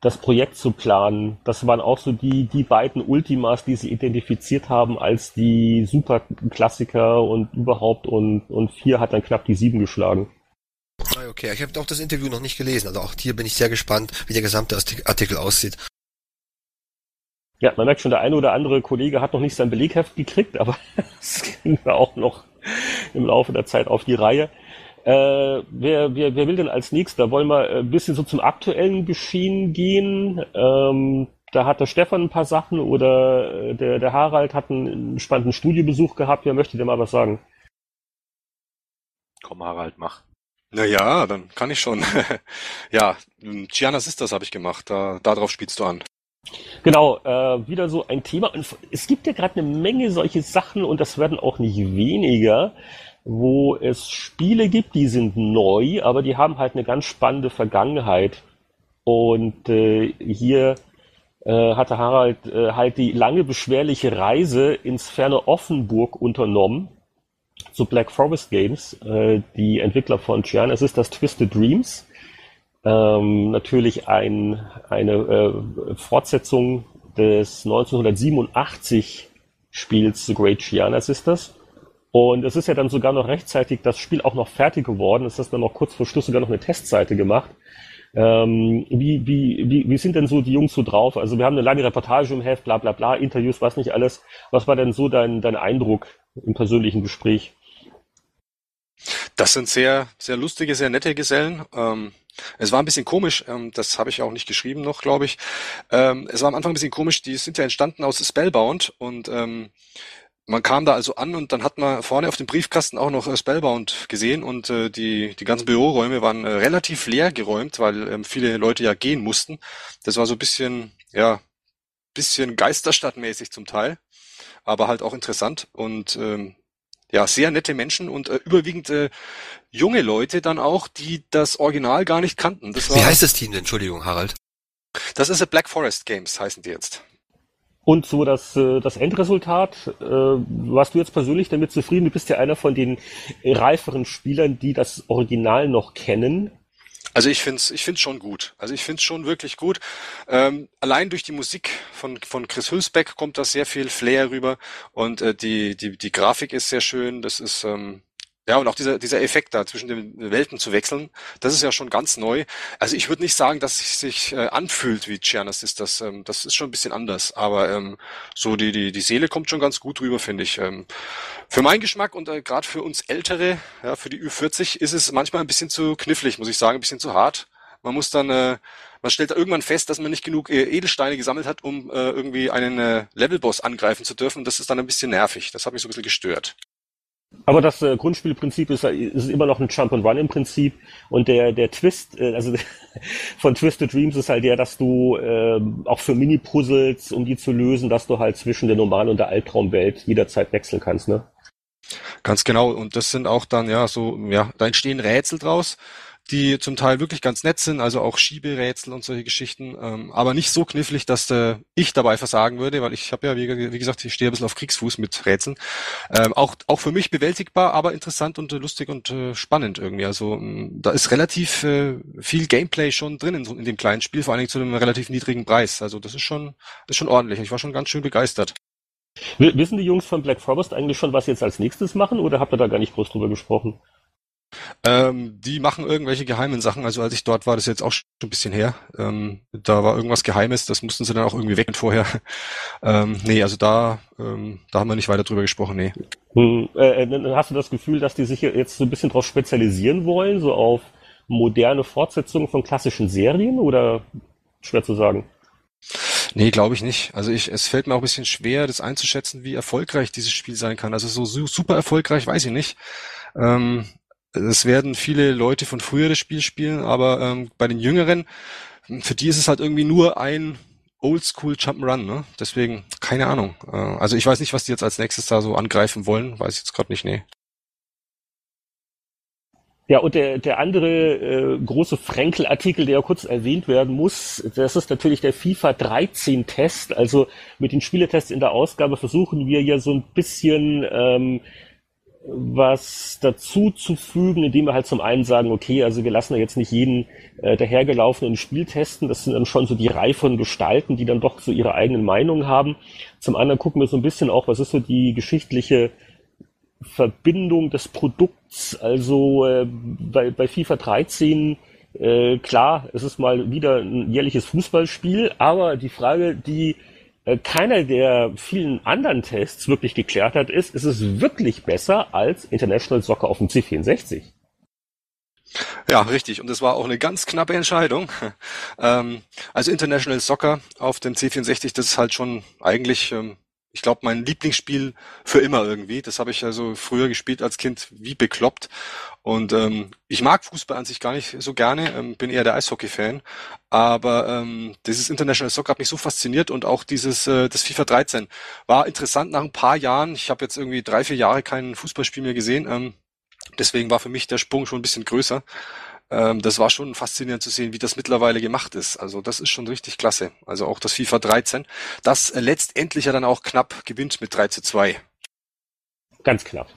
das Projekt zu planen, das waren auch so die, die beiden Ultimas, die sie identifiziert haben als die Superklassiker und überhaupt und, und 4 hat dann knapp die 7 geschlagen. Ah, Okay, ich habe auch das Interview noch nicht gelesen. Also auch hier bin ich sehr gespannt, wie der gesamte Artik- Artikel aussieht. Ja, man merkt schon, der eine oder andere Kollege hat noch nicht sein Belegheft gekriegt, aber es ging da auch noch im Laufe der Zeit auf die Reihe. Äh, wer, wer, wer will denn als nächster? Wollen wir ein bisschen so zum aktuellen Geschehen gehen? Ähm, da hat der Stefan ein paar Sachen oder äh, der, der Harald hat einen spannenden Studiobesuch gehabt. Wer möchte denn mal was sagen? Komm, Harald, mach. Naja, dann kann ich schon. ja, Gianna Sisters habe ich gemacht. Da, darauf spielst du an. Genau, äh, wieder so ein Thema. Und es gibt ja gerade eine Menge solche Sachen und das werden auch nicht weniger, wo es Spiele gibt, die sind neu, aber die haben halt eine ganz spannende Vergangenheit. Und äh, hier äh, hatte Harald äh, halt die lange beschwerliche Reise ins ferne Offenburg unternommen zu Black Forest Games, äh, die Entwickler von Gianna. Es ist das Twisted Dreams. Ähm, natürlich ein, eine äh, Fortsetzung des 1987 Spiels The Great Gianna Sisters. Und es ist ja dann sogar noch rechtzeitig das Spiel auch noch fertig geworden. Es ist dann noch kurz vor Schluss sogar noch eine Testseite gemacht. Ähm, wie, wie, wie, wie sind denn so die Jungs so drauf? Also wir haben eine lange Reportage im Heft, bla bla bla, Interviews, was nicht alles. Was war denn so dein, dein Eindruck im persönlichen Gespräch? Das sind sehr, sehr lustige, sehr nette Gesellen. Ähm, es war ein bisschen komisch, ähm, das habe ich auch nicht geschrieben noch, glaube ich. Ähm, es war am Anfang ein bisschen komisch, die sind ja entstanden aus Spellbound und ähm, man kam da also an und dann hat man vorne auf dem Briefkasten auch noch äh, Spellbound gesehen und äh, die, die ganzen Büroräume waren äh, relativ leer geräumt, weil ähm, viele Leute ja gehen mussten. Das war so ein bisschen, ja, bisschen geisterstadtmäßig zum Teil, aber halt auch interessant und ähm, ja, sehr nette Menschen und äh, überwiegend äh, junge Leute dann auch, die das Original gar nicht kannten. Das war, Wie heißt das Team denn? Entschuldigung, Harald. das ist Black Forest Games, heißen die jetzt. Und so das, äh, das Endresultat, äh, warst du jetzt persönlich damit zufrieden? Du bist ja einer von den reiferen Spielern, die das Original noch kennen. Also ich find's, ich find's schon gut. Also ich find's schon wirklich gut. Ähm, allein durch die Musik von von Chris Hülsbeck kommt da sehr viel Flair rüber und äh, die die die Grafik ist sehr schön. Das ist ähm, ja und auch dieser dieser Effekt da zwischen den Welten zu wechseln, das ist ja schon ganz neu. Also ich würde nicht sagen, dass es sich äh, anfühlt wie Gianna Sisters. Ähm, das ist schon ein bisschen anders, aber ähm, so die die die Seele kommt schon ganz gut rüber, finde ich. Ähm, für meinen Geschmack und äh, gerade für uns Ältere, ja, für die Ü40 ist es manchmal ein bisschen zu knifflig, muss ich sagen, ein bisschen zu hart. Man muss dann, äh, man stellt da irgendwann fest, dass man nicht genug äh, Edelsteine gesammelt hat, um äh, irgendwie einen äh, Levelboss angreifen zu dürfen. Das ist dann ein bisschen nervig. Das hat mich so ein bisschen gestört. Aber das äh, Grundspielprinzip ist, ist immer noch ein Jump and Run im Prinzip und der der Twist, äh, also von Twisted Dreams ist halt der, dass du äh, auch für Mini-Puzzles, um die zu lösen, dass du halt zwischen der normalen und der Albtraumwelt jederzeit wechseln kannst, ne? Ganz genau. Und das sind auch dann, ja, so, ja, da entstehen Rätsel draus die zum Teil wirklich ganz nett sind, also auch Schieberätsel und solche Geschichten, ähm, aber nicht so knifflig, dass äh, ich dabei versagen würde, weil ich habe ja, wie, wie, gesagt, ich stehe ein bisschen auf Kriegsfuß mit Rätseln. Ähm, auch, auch für mich bewältigbar, aber interessant und äh, lustig und äh, spannend irgendwie. Also ähm, da ist relativ äh, viel Gameplay schon drin in, in dem kleinen Spiel, vor allen Dingen zu einem relativ niedrigen Preis. Also das ist schon, ist schon ordentlich. Ich war schon ganz schön begeistert. Wissen die Jungs von Black Forest eigentlich schon, was sie jetzt als nächstes machen, oder habt ihr da gar nicht groß drüber gesprochen? Ähm, die machen irgendwelche geheimen Sachen. Also als ich dort war, das ist jetzt auch schon ein bisschen her. Ähm, da war irgendwas Geheimes, das mussten sie dann auch irgendwie weg vorher. Ähm, nee, also da, ähm, da haben wir nicht weiter drüber gesprochen, nee. Hm, äh, äh hast du das Gefühl, dass die sich jetzt so ein bisschen drauf spezialisieren wollen, so auf moderne Fortsetzungen von klassischen Serien oder schwer zu sagen? Nee, glaube ich nicht. Also ich, es fällt mir auch ein bisschen schwer, das einzuschätzen, wie erfolgreich dieses Spiel sein kann. Also so super erfolgreich weiß ich nicht. Ähm, es werden viele Leute von früher das Spiel spielen, aber ähm, bei den Jüngeren, für die ist es halt irgendwie nur ein Oldschool Jump'n'Run, ne? Deswegen, keine Ahnung. Äh, also ich weiß nicht, was die jetzt als nächstes da so angreifen wollen, weiß ich jetzt gerade nicht, nee. Ja, und der, der andere äh, große Frenkel-Artikel, der ja kurz erwähnt werden muss, das ist natürlich der FIFA 13 Test. Also mit den Spieletests in der Ausgabe versuchen wir ja so ein bisschen ähm, was dazu zu fügen, indem wir halt zum einen sagen, okay, also wir lassen ja jetzt nicht jeden äh, dahergelaufenen Spiel testen, das sind dann schon so die Reihe von Gestalten, die dann doch so ihre eigenen Meinungen haben. Zum anderen gucken wir so ein bisschen auch, was ist so die geschichtliche Verbindung des Produkts, also äh, bei, bei FIFA 13 äh, klar, es ist mal wieder ein jährliches Fußballspiel, aber die Frage, die keiner der vielen anderen Tests wirklich geklärt hat, ist, ist es wirklich besser als International Soccer auf dem C64? Ja, richtig. Und das war auch eine ganz knappe Entscheidung. Ähm, also International Soccer auf dem C64, das ist halt schon eigentlich ähm, ich glaube, mein Lieblingsspiel für immer irgendwie. Das habe ich also früher gespielt als Kind wie bekloppt. Und ähm, ich mag Fußball an sich gar nicht so gerne, ähm, bin eher der Eishockey-Fan. Aber ähm, dieses International Soccer hat mich so fasziniert und auch dieses äh, das FIFA 13 war interessant nach ein paar Jahren. Ich habe jetzt irgendwie drei, vier Jahre kein Fußballspiel mehr gesehen. Ähm, deswegen war für mich der Sprung schon ein bisschen größer ähm, das war schon faszinierend zu sehen, wie das mittlerweile gemacht ist. Also das ist schon richtig klasse. Also auch das FIFA 13, das äh, letztendlich ja dann auch knapp gewinnt mit 3 zu 2. Ganz knapp.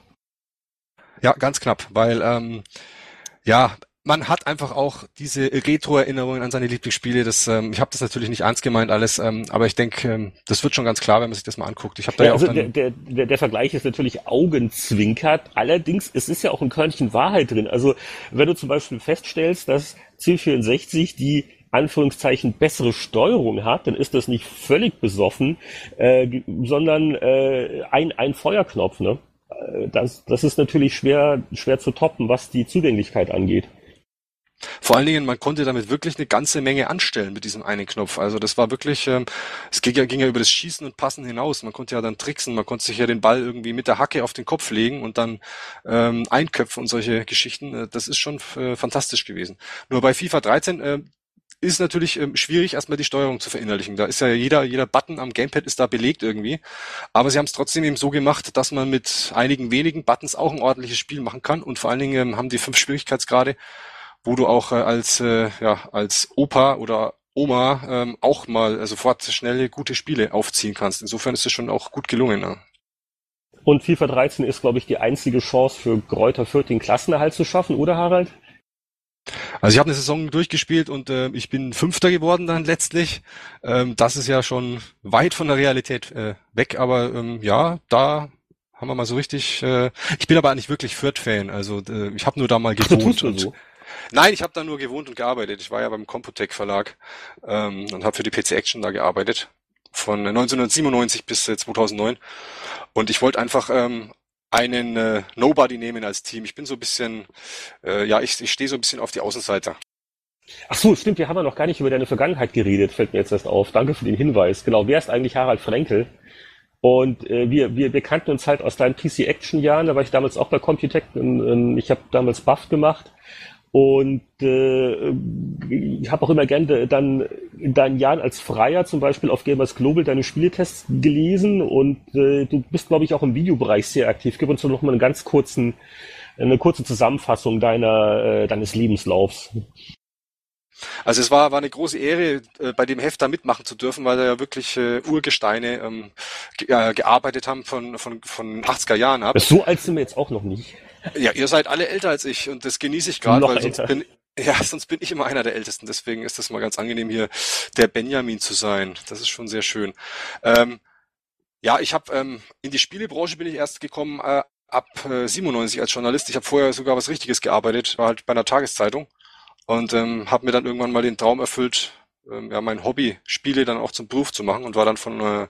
Ja, ganz knapp, weil ähm, ja, man hat einfach auch diese Retro-Erinnerungen an seine Lieblingsspiele. Das, ähm, ich habe das natürlich nicht ernst gemeint alles, ähm, aber ich denke, ähm, das wird schon ganz klar, wenn man sich das mal anguckt. Ich habe da ja, ja also auch dann der, der, der Vergleich ist natürlich augenzwinkert. Allerdings, es ist ja auch ein Körnchen Wahrheit drin. Also wenn du zum Beispiel feststellst, dass C64 die Anführungszeichen bessere Steuerung hat, dann ist das nicht völlig besoffen, äh, sondern äh, ein, ein Feuerknopf. Ne? Äh, das, das ist natürlich schwer, schwer zu toppen, was die Zugänglichkeit angeht. Vor allen Dingen, man konnte damit wirklich eine ganze Menge anstellen mit diesem einen Knopf. Also das war wirklich, ähm, es ging ja, ging ja über das Schießen und Passen hinaus. Man konnte ja dann tricksen, man konnte sich ja den Ball irgendwie mit der Hacke auf den Kopf legen und dann ähm, einköpfen und solche Geschichten. Äh, das ist schon äh, fantastisch gewesen. Nur bei FIFA 13 äh, ist natürlich ähm, schwierig, erstmal die Steuerung zu verinnerlichen. Da ist ja jeder, jeder Button am Gamepad ist da belegt irgendwie. Aber sie haben es trotzdem eben so gemacht, dass man mit einigen wenigen Buttons auch ein ordentliches Spiel machen kann. Und vor allen Dingen ähm, haben die fünf Schwierigkeitsgrade wo du auch äh, als, äh, ja, als Opa oder Oma ähm, auch mal äh, sofort schnelle, gute Spiele aufziehen kannst. Insofern ist es schon auch gut gelungen. Ne? Und FIFA 13 ist, glaube ich, die einzige Chance für Gräuter Fürth den Klassenerhalt zu schaffen, oder Harald? Also ich habe eine Saison durchgespielt und äh, ich bin Fünfter geworden dann letztlich. Ähm, das ist ja schon weit von der Realität äh, weg, aber ähm, ja, da haben wir mal so richtig. Äh, ich bin aber nicht wirklich Fürth-Fan, also äh, ich habe nur da mal gewohnt. und, so. Nein, ich habe da nur gewohnt und gearbeitet. Ich war ja beim Computec Verlag ähm, und habe für die PC Action da gearbeitet von 1997 bis äh, 2009 und ich wollte einfach ähm, einen äh, Nobody nehmen als Team. Ich bin so ein bisschen, äh, ja, ich, ich stehe so ein bisschen auf die Außenseiter. Ach so, stimmt, wir haben ja noch gar nicht über deine Vergangenheit geredet, fällt mir jetzt erst auf. Danke für den Hinweis. Genau, wer ist eigentlich Harald Frenkel? Und äh, wir, wir, wir kannten uns halt aus deinen PC-Action-Jahren, da war ich damals auch bei Computec, ich habe damals Buff gemacht und äh, ich habe auch immer gerne dann in deinen Jahren als Freier zum Beispiel auf Gamers Global deine Spieletests gelesen und äh, du bist, glaube ich, auch im Videobereich sehr aktiv. Gib uns doch noch mal einen ganz kurzen, eine kurze Zusammenfassung deiner, äh, deines Lebenslaufs. Also es war, war eine große Ehre, äh, bei dem Heft da mitmachen zu dürfen, weil da ja wirklich äh, Urgesteine ähm, ge äh, gearbeitet haben von, von, von 80er Jahren ab. So alt sind wir jetzt auch noch nicht. Ja, ihr seid alle älter als ich und das genieße ich gerade, weil sonst bin, ja, sonst bin ich immer einer der Ältesten. Deswegen ist das mal ganz angenehm hier der Benjamin zu sein. Das ist schon sehr schön. Ähm, ja, ich habe ähm, in die Spielebranche bin ich erst gekommen äh, ab äh, 97 als Journalist. Ich habe vorher sogar was Richtiges gearbeitet, war halt bei einer Tageszeitung und ähm, habe mir dann irgendwann mal den Traum erfüllt, ähm, ja, mein Hobby, Spiele dann auch zum Beruf zu machen und war dann von äh,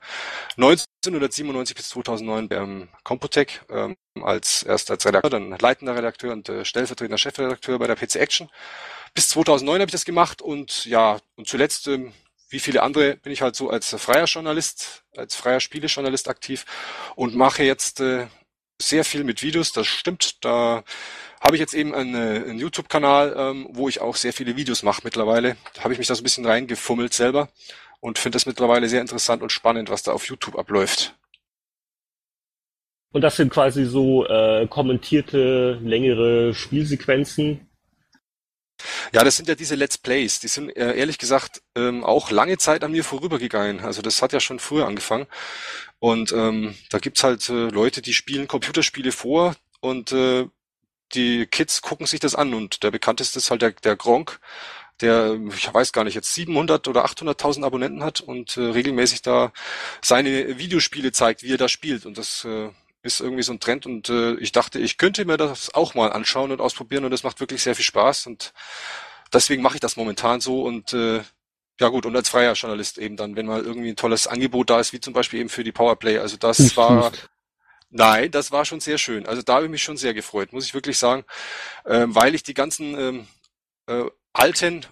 1997 bis 2009 beim Computec ähm, als erst als Redakteur, dann leitender Redakteur und äh, stellvertretender Chefredakteur bei der PC Action. Bis 2009 habe ich das gemacht und ja, und zuletzt, ähm, wie viele andere, bin ich halt so als freier Journalist, als freier Spielejournalist aktiv und mache jetzt äh, sehr viel mit Videos, das stimmt. Da habe ich jetzt eben einen, einen YouTube-Kanal, ähm, wo ich auch sehr viele Videos mache mittlerweile. Da habe ich mich da so ein bisschen reingefummelt selber und finde das mittlerweile sehr interessant und spannend, was da auf YouTube abläuft. Und das sind quasi so äh, kommentierte, längere Spielsequenzen. Ja, das sind ja diese Let's Plays. Die sind äh, ehrlich gesagt ähm, auch lange Zeit an mir vorübergegangen. Also das hat ja schon früher angefangen. Und ähm, da gibt's halt äh, Leute, die spielen Computerspiele vor und äh, die Kids gucken sich das an. Und der bekannteste ist halt der, der Gronk, der, ich weiß gar nicht, jetzt 700 oder 800.000 Abonnenten hat und äh, regelmäßig da seine Videospiele zeigt, wie er da spielt. Und das äh, ist irgendwie so ein Trend. Und äh, ich dachte, ich könnte mir das auch mal anschauen und ausprobieren. Und das macht wirklich sehr viel Spaß. Und deswegen mache ich das momentan so. Und äh, ja gut, und als freier Journalist eben dann, wenn mal irgendwie ein tolles Angebot da ist, wie zum Beispiel eben für die Powerplay. Also das war, nein, das war schon sehr schön. Also da habe ich mich schon sehr gefreut, muss ich wirklich sagen, ähm, weil ich die ganzen ähm, äh, alten,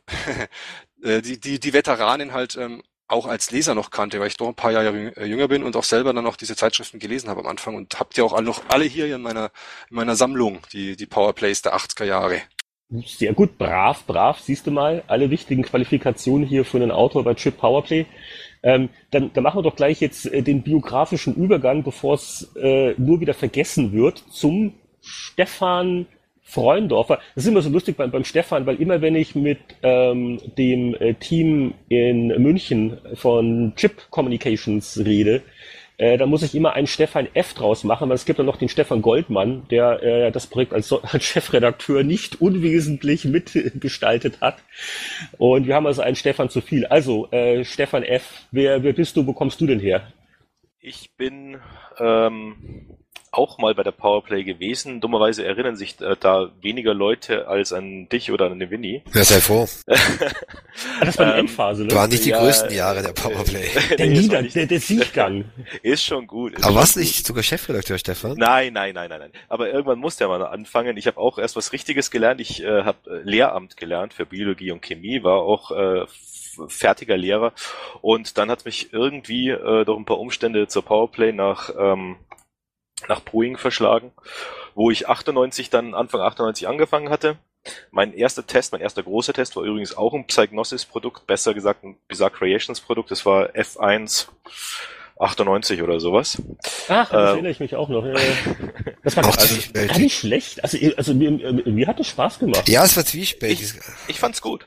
äh, die, die, die Veteranen halt ähm, auch als Leser noch kannte, weil ich doch ein paar Jahre äh, jünger bin und auch selber dann auch diese Zeitschriften gelesen habe am Anfang und habt ihr auch noch alle hier in meiner in meiner Sammlung, die die Powerplays der 80er Jahre. Sehr gut, brav, brav, siehst du mal, alle wichtigen Qualifikationen hier für einen Autor bei Chip Powerplay. Ähm, dann, dann machen wir doch gleich jetzt äh, den biografischen Übergang, bevor es äh, nur wieder vergessen wird, zum Stefan Freundorfer. Das ist immer so lustig beim, beim Stefan, weil immer wenn ich mit ähm, dem äh, Team in München von Chip Communications rede, äh, da muss ich immer einen Stefan F draus machen, weil es gibt dann noch den Stefan Goldmann, der äh, das Projekt als, als Chefredakteur nicht unwesentlich mitgestaltet hat. Und wir haben also einen Stefan zu viel. Also, äh, Stefan F., wer, wer bist du, wo kommst du denn her? Ich bin ähm, auch mal bei der Powerplay gewesen. Dummerweise erinnern sich äh, da weniger Leute als an dich oder an den Winnie. Ja, sei froh. Ah, das war die ähm, Endphase, ne? Waren nicht die ja, größten Jahre der Powerplay. der nee, Nieder, der, der Sieggang. Ist schon gut. Ist Aber was nicht sogar Chefredakteur, Stefan? Nein, nein, nein, nein, nein. Aber irgendwann musste ja mal anfangen. Ich habe auch erst was Richtiges gelernt. Ich äh, habe äh, Lehramt gelernt für Biologie und Chemie, war auch äh, fertiger Lehrer. Und dann hat mich irgendwie äh, durch ein paar Umstände zur Powerplay nach ähm, nach Boeing verschlagen, wo ich 98 dann, Anfang 98 angefangen hatte. Mein erster Test, mein erster großer Test war übrigens auch ein Psygnosis-Produkt, besser gesagt ein Bizarre Creations-Produkt. Das war F1 98 oder sowas. Ach, das äh, erinnere ich mich auch noch. Das war gar, also, gar nicht schlecht. Also, also mir, mir hat es Spaß gemacht. Ja, es war zwiespältig. Ich, ich fand's gut.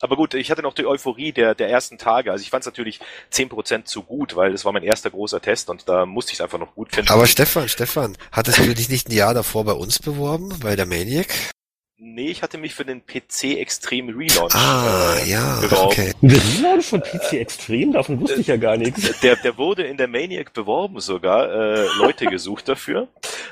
Aber gut, ich hatte noch die Euphorie der, der ersten Tage. Also ich fand es natürlich zehn Prozent zu gut, weil es war mein erster großer Test und da musste ich es einfach noch gut finden. Aber Stefan, Stefan, hattest du dich nicht ein Jahr davor bei uns beworben, bei der Maniac? Nee, ich hatte mich für den PC Extrem Relaunch ah, äh, ja, beworben. Okay. Der Relaunch von PC Extrem? Davon wusste ich ja gar nichts. Der, der wurde in der Maniac beworben sogar, äh, Leute gesucht dafür.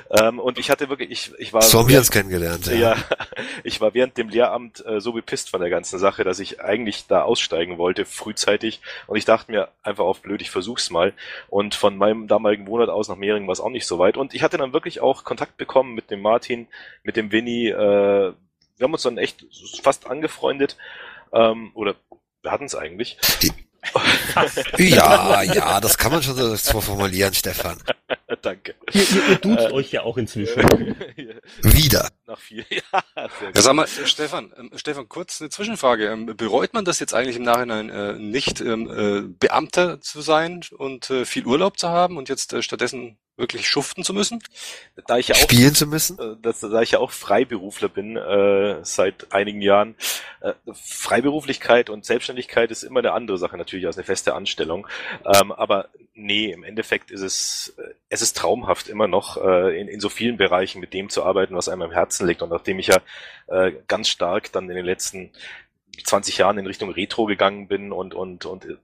Ähm, und ich hatte wirklich, ich, ich war... So haben wir uns kennengelernt, ja. ja. Ich war während dem Lehramt äh, so bepisst von der ganzen Sache, dass ich eigentlich da aussteigen wollte, frühzeitig. Und ich dachte mir einfach auf blöd, ich versuch's mal. Und von meinem damaligen Wohnort aus nach Mehring war es auch nicht so weit. Und ich hatte dann wirklich auch Kontakt bekommen mit dem Martin, mit dem Winnie, äh, wir haben uns dann echt fast angefreundet. Ähm, oder wir hatten es eigentlich. ja, ja, das kann man schon so formulieren, Stefan. Danke. Ihr, ihr, ihr duzt äh, euch ja auch inzwischen. Wieder. Nach vier Jahren. Ja, sag mal, Stefan, ähm, Stefan, kurz eine Zwischenfrage. Ähm, bereut man das jetzt eigentlich im Nachhinein äh, nicht, ähm, äh, Beamter zu sein und äh, viel Urlaub zu haben und jetzt äh, stattdessen wirklich schuften zu müssen? Da ich ja auch, Spielen zu müssen? Äh, dass, da ich ja auch Freiberufler bin äh, seit einigen Jahren. Äh, Freiberuflichkeit und Selbstständigkeit ist immer eine andere Sache natürlich als eine feste Anstellung. Ähm, aber nee, im Endeffekt ist es, äh, es ist traumhaft immer noch äh, in, in so vielen Bereichen mit dem zu arbeiten, was einem am Herzen liegt. Und nachdem ich ja äh, ganz stark dann in den letzten 20 Jahren in Richtung Retro gegangen bin und und und äh,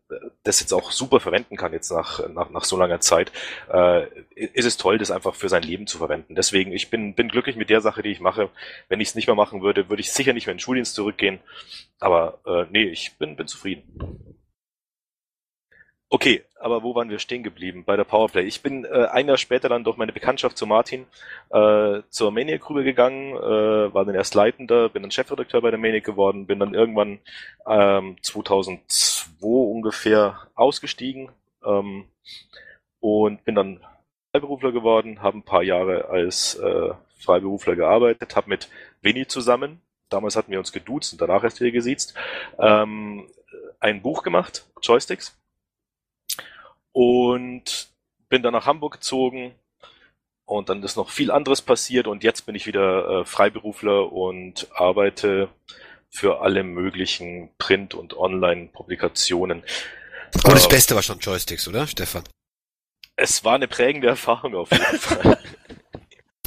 das jetzt auch super verwenden kann jetzt nach nach, nach so langer Zeit, äh, ist es toll, das einfach für sein Leben zu verwenden. Deswegen ich bin bin glücklich mit der Sache, die ich mache. Wenn ich es nicht mehr machen würde, würde ich sicher nicht mehr in den Schuldienst zurückgehen. Aber äh, nee, ich bin bin zufrieden. Okay, aber wo waren wir stehen geblieben? Bei der Powerplay. Ich bin äh, ein Jahr später dann durch meine Bekanntschaft zu Martin äh, zur Maniac rüber gegangen, äh, war dann erst Leitender, bin dann Chefredakteur bei der Maniac geworden, bin dann irgendwann ähm, 2002 ungefähr ausgestiegen ähm, und bin dann Freiberufler geworden, habe ein paar Jahre als äh, Freiberufler gearbeitet, habe mit Winnie zusammen, damals hatten wir uns geduzt und danach erst wieder gesiezt, ähm, ein Buch gemacht, Joysticks und bin dann nach Hamburg gezogen und dann ist noch viel anderes passiert und jetzt bin ich wieder äh, Freiberufler und arbeite für alle möglichen Print- und Online-Publikationen. Aber das äh, Beste war schon Joysticks, oder, Stefan? Es war eine prägende Erfahrung auf jeden Fall.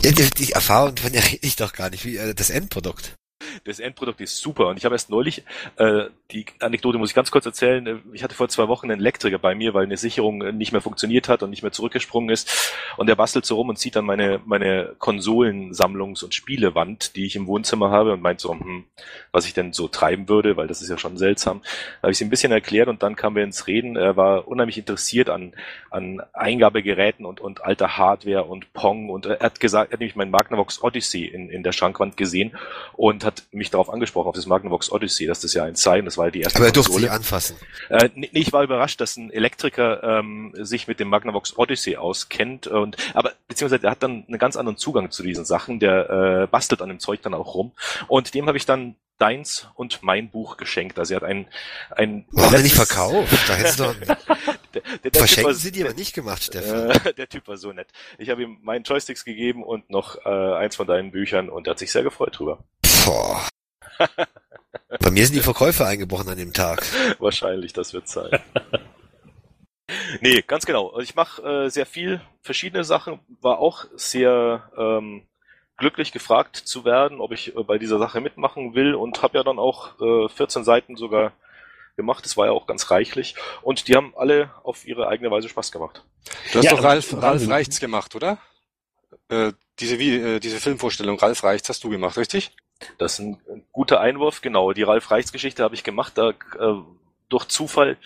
ja, die, die Erfahrung, von der rede ich doch gar nicht, wie äh, das Endprodukt das Endprodukt ist super. Und ich habe erst neulich, äh, die Anekdote muss ich ganz kurz erzählen, äh, ich hatte vor zwei Wochen einen Elektriker bei mir, weil eine Sicherung äh, nicht mehr funktioniert hat und nicht mehr zurückgesprungen ist. Und der bastelt so rum und sieht dann meine, meine Konsolensammlungs- und Spielewand, die ich im Wohnzimmer habe und meint so, hm, was ich denn so treiben würde, weil das ist ja schon seltsam. Da habe ich sie ein bisschen erklärt und dann kamen wir ins Reden. Er war unheimlich interessiert an, an Eingabegeräten und, und alter Hardware und Pong und er hat gesagt, er hat nämlich meinen Magnavox Odyssey in, in der Schrankwand gesehen und hat mich darauf angesprochen, auf das Magnavox Odyssey, dass das ja ein sein, das war ja die erste Aber er durfte sie anfassen. Äh, nee, ich war überrascht, dass ein Elektriker ähm, sich mit dem Magnavox Odyssey auskennt und aber beziehungsweise er hat dann einen ganz anderen Zugang zu diesen Sachen, der äh, bastelt an dem Zeug dann auch rum und dem habe ich dann deins und mein Buch geschenkt. Also er hat ein ein Warum letztes... nicht verkauft? Da hättest du doch der, der, der Verschenken sie dir aber nicht gemacht, Stefan. Äh, der Typ war so nett. Ich habe ihm meinen Joysticks gegeben und noch äh, eins von deinen Büchern und er hat sich sehr gefreut drüber. Boah. Bei mir sind die Verkäufe eingebrochen an dem Tag. Wahrscheinlich, das wird sein. nee, ganz genau. Also ich mache äh, sehr viel verschiedene Sachen, war auch sehr ähm, glücklich gefragt zu werden, ob ich äh, bei dieser Sache mitmachen will und habe ja dann auch äh, 14 Seiten sogar gemacht. Das war ja auch ganz reichlich und die haben alle auf ihre eigene Weise Spaß gemacht. Du hast ja, doch Ralf, Ralf Reichts gemacht, oder? Äh, diese, wie, äh, diese Filmvorstellung Ralf Reichts hast du gemacht, richtig? Das ist ein guter Einwurf, genau. Die Ralf Reichs Geschichte habe ich gemacht. Da, äh, durch Zufall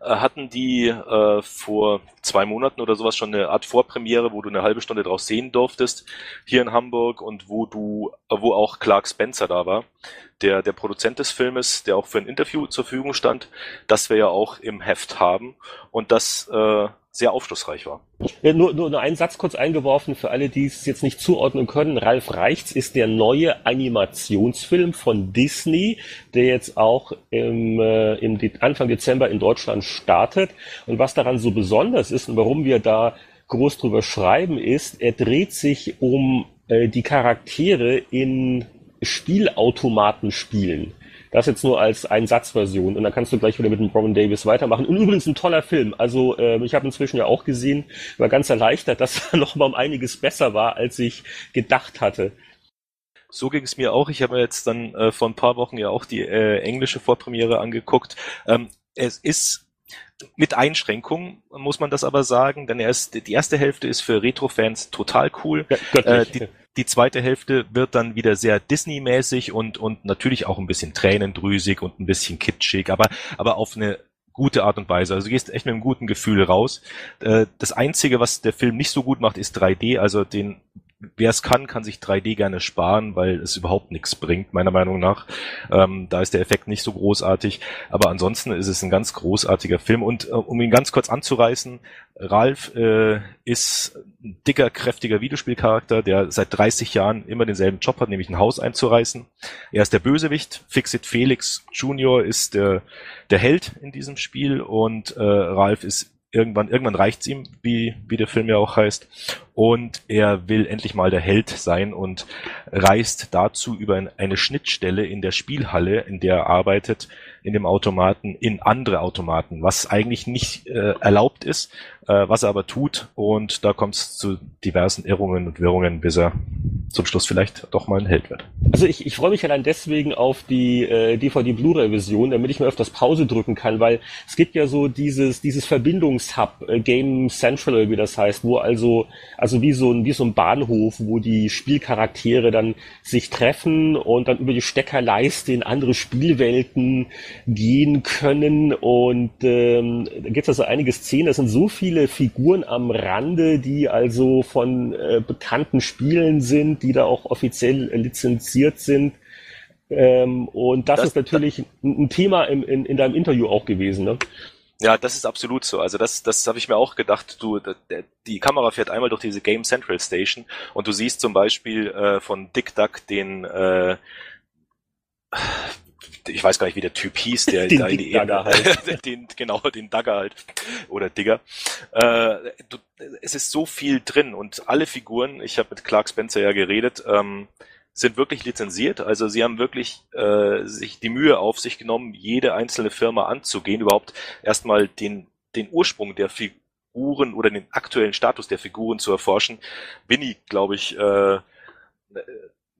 äh, hatten die äh, vor zwei Monaten oder sowas schon eine Art Vorpremiere, wo du eine halbe Stunde draus sehen durftest, hier in Hamburg und wo du, äh, wo auch Clark Spencer da war, der, der Produzent des Filmes, der auch für ein Interview zur Verfügung stand, das wir ja auch im Heft haben. Und das äh, sehr aufschlussreich war. Ja, nur, nur einen Satz kurz eingeworfen für alle, die es jetzt nicht zuordnen können. Ralf Reichts ist der neue Animationsfilm von Disney, der jetzt auch im, äh, im Anfang Dezember in Deutschland startet. Und was daran so besonders ist und warum wir da groß drüber schreiben, ist, er dreht sich um äh, die Charaktere in Spielautomaten spielen. Das jetzt nur als Einsatzversion und dann kannst du gleich wieder mit dem Robin Davis weitermachen. Und übrigens ein toller Film. Also äh, ich habe inzwischen ja auch gesehen, war ganz erleichtert, dass er noch mal um einiges besser war, als ich gedacht hatte. So ging es mir auch. Ich habe mir jetzt dann äh, vor ein paar Wochen ja auch die äh, englische Vorpremiere angeguckt. Ähm, es ist mit Einschränkungen muss man das aber sagen, denn er ist, die erste Hälfte ist für Retro-Fans total cool. Ja, äh, die, die zweite Hälfte wird dann wieder sehr Disney-mäßig und, und natürlich auch ein bisschen tränendrüsig und ein bisschen kitschig, aber, aber auf eine gute Art und Weise. Also du gehst echt mit einem guten Gefühl raus. Äh, das Einzige, was der Film nicht so gut macht, ist 3D. Also den wer es kann, kann sich 3D gerne sparen, weil es überhaupt nichts bringt, meiner Meinung nach. Ähm, da ist der Effekt nicht so großartig. Aber ansonsten ist es ein ganz großartiger Film. Und äh, um ihn ganz kurz anzureißen, Ralf äh, ist ein dicker, kräftiger Videospielcharakter, der seit 30 Jahren immer denselben Job hat, nämlich ein Haus einzureißen. Er ist der Bösewicht. Fixit Felix Junior ist der, der Held in diesem Spiel und äh, Ralf ist irgendwann, irgendwann reicht's ihm, wie, wie der Film ja auch heißt. Und er will endlich mal der Held sein und reist dazu über eine Schnittstelle in der Spielhalle, in der er arbeitet, in dem Automaten, in andere Automaten, was eigentlich nicht äh, erlaubt ist, äh, was er aber tut. Und da kommt es zu diversen Irrungen und Wirrungen, bis er zum Schluss vielleicht doch mal ein Held wird. Also ich, ich freue mich allein deswegen auf die äh, DVD Blu-ray-Version, damit ich mir öfters Pause drücken kann, weil es gibt ja so dieses dieses Verbindungshub äh, Game Central, wie das heißt, wo also also wie so ein wie so ein Bahnhof, wo die Spielcharaktere dann sich treffen und dann über die Steckerleiste in andere Spielwelten gehen können und ähm, da gibt es also einige Szenen, es sind so viele Figuren am Rande, die also von äh, bekannten Spielen sind, die da auch offiziell lizenziert sind. Ähm, und das, das ist natürlich das, ein, Thema im, in, in deinem Interview auch gewesen. Ne? Ja, das ist absolut so. Also das, das habe ich mir auch gedacht. Du, die Kamera fährt einmal durch diese Game Central Station und du siehst zum Beispiel äh, von Dick Duck den äh, ich weiß gar nicht, wie der Typ hieß, der den da in die Ebene, halt. den, genau, den Dagger halt. Oder Digger. Äh, du, es ist so viel drin und alle Figuren, ich habe mit Clark Spencer ja geredet, ähm, sind wirklich lizenziert. Also sie haben wirklich äh, sich die Mühe auf sich genommen, jede einzelne Firma anzugehen, überhaupt erstmal den, den Ursprung der Figuren oder den aktuellen Status der Figuren zu erforschen. Winnie, glaube ich, äh,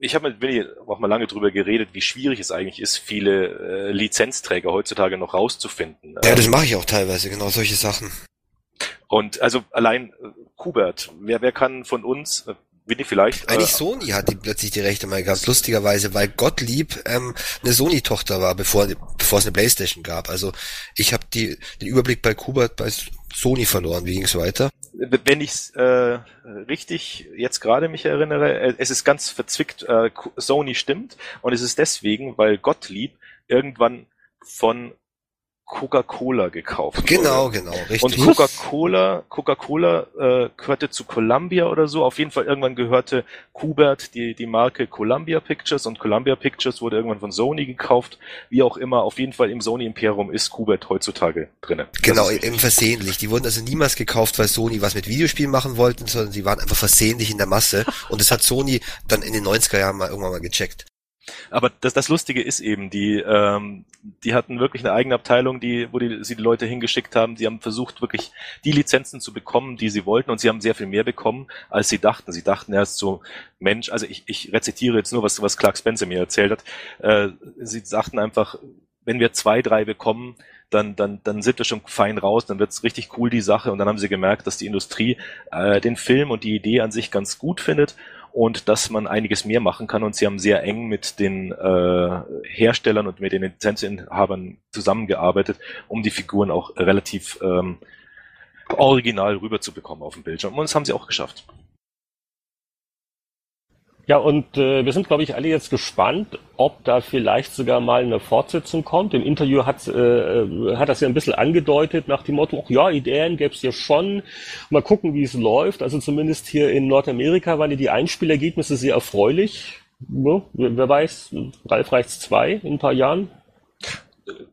ich habe mit Willi auch mal lange drüber geredet, wie schwierig es eigentlich ist, viele äh, Lizenzträger heutzutage noch rauszufinden. Ja, das mache ich auch teilweise, genau solche Sachen. Und also allein äh, Kubert, wer, wer kann von uns, äh, Winnie vielleicht? Eigentlich äh, Sony hat die plötzlich die Rechte mal gehabt, lustigerweise, weil Gottlieb ähm, eine Sony-Tochter war, bevor, bevor es eine Playstation gab. Also ich habe den Überblick bei Kubert bei Sony verloren. Wie ging es weiter? Wenn ich äh, richtig jetzt gerade mich erinnere, äh, es ist ganz verzwickt, äh, Sony stimmt und es ist deswegen, weil Gottlieb irgendwann von Coca-Cola gekauft. Genau, wurde. genau, richtig. Und Coca-Cola, Coca-Cola äh, gehörte zu Columbia oder so. Auf jeden Fall irgendwann gehörte Kubert die die Marke Columbia Pictures und Columbia Pictures wurde irgendwann von Sony gekauft. Wie auch immer, auf jeden Fall im Sony Imperium ist Kubert heutzutage drinnen. Genau, eben versehentlich. Die wurden also niemals gekauft, weil Sony was mit Videospielen machen wollten, sondern sie waren einfach versehentlich in der Masse. Und das hat Sony dann in den 90er Jahren mal irgendwann mal gecheckt. Aber das, das Lustige ist eben, die, ähm, die hatten wirklich eine eigene Abteilung, die, wo die, sie die Leute hingeschickt haben. Die haben versucht, wirklich die Lizenzen zu bekommen, die sie wollten, und sie haben sehr viel mehr bekommen, als sie dachten. Sie dachten erst so, Mensch, also ich, ich rezitiere jetzt nur, was, was Clark Spencer mir erzählt hat. Äh, sie sagten einfach, wenn wir zwei, drei bekommen, dann, dann, dann sind wir schon fein raus, dann wird's richtig cool, die Sache. Und dann haben sie gemerkt, dass die Industrie äh, den Film und die Idee an sich ganz gut findet und dass man einiges mehr machen kann. Und sie haben sehr eng mit den äh, Herstellern und mit den Lizenzinhabern zusammengearbeitet, um die Figuren auch relativ ähm, original rüberzubekommen auf dem Bildschirm. Und das haben sie auch geschafft. Ja, und äh, wir sind, glaube ich, alle jetzt gespannt, ob da vielleicht sogar mal eine Fortsetzung kommt. Im Interview hat, äh, äh, hat das ja ein bisschen angedeutet nach dem Motto, ja, Ideen gäbe es ja schon. Mal gucken, wie es läuft. Also zumindest hier in Nordamerika waren ja die Einspielergebnisse sehr erfreulich. Ja, wer weiß, Ralf reicht's zwei in ein paar Jahren.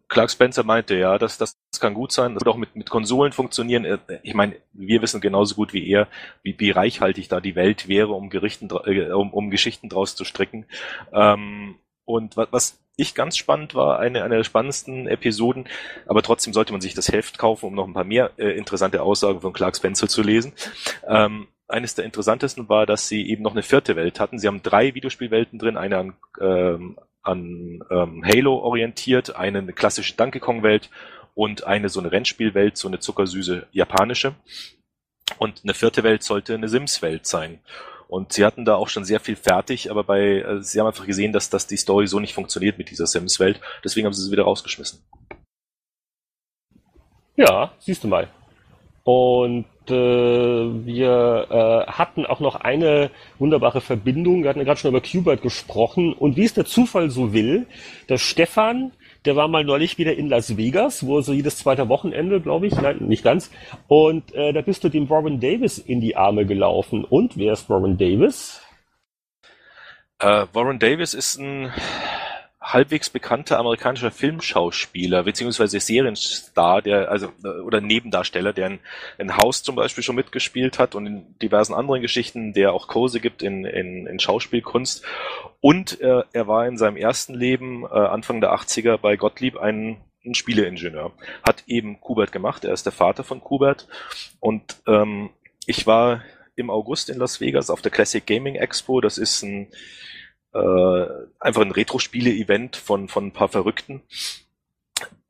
Clark Spencer meinte, ja, dass das kann gut sein. Das wird auch mit, mit Konsolen funktionieren. Äh, ich meine, wir wissen genauso gut wie er, wie, wie reichhaltig da die Welt wäre, um, Gerichten, äh, um, um Geschichten draus zu stricken. Ähm, und was, was ich ganz spannend war, eine, eine der spannendsten Episoden, aber trotzdem sollte man sich das Heft kaufen, um noch ein paar mehr äh, interessante Aussagen von Clark Spencer zu lesen. Ähm, eines der interessantesten war, dass sie eben noch eine vierte Welt hatten. Sie haben drei Videospielwelten drin, eine an, ähm, an ähm, Halo orientiert, eine, eine klassische Donkey Kong Welt und eine so eine Rennspielwelt, so eine zuckersüße japanische. Und eine vierte Welt sollte eine Sims-Welt sein. Und sie hatten da auch schon sehr viel fertig, aber bei, äh, sie haben einfach gesehen, dass, dass die Story so nicht funktioniert mit dieser Sims-Welt. Deswegen haben sie sie wieder rausgeschmissen. Ja, siehst du mal. Und äh, wir äh, hatten auch noch eine wunderbare Verbindung. Wir hatten ja gerade schon über Qbert gesprochen. Und wie es der Zufall so will, der Stefan, der war mal neulich wieder in Las Vegas, wo so jedes zweite Wochenende, glaube ich, nein, nicht ganz. Und äh, da bist du dem Warren Davis in die Arme gelaufen. Und wer ist Warren Davis? Äh, Warren Davis ist ein halbwegs bekannter amerikanischer Filmschauspieler beziehungsweise Serienstar, der also oder Nebendarsteller, der in, in House zum Beispiel schon mitgespielt hat und in diversen anderen Geschichten, der auch Kurse gibt in, in, in Schauspielkunst. Und äh, er war in seinem ersten Leben äh, Anfang der 80er bei Gottlieb ein, ein Spieleingenieur. Hat eben Kubert gemacht. Er ist der Vater von Kubert und ähm, ich war im August in Las Vegas auf der Classic Gaming Expo. Das ist ein äh, einfach ein Retro-Spiele-Event von, von ein paar Verrückten,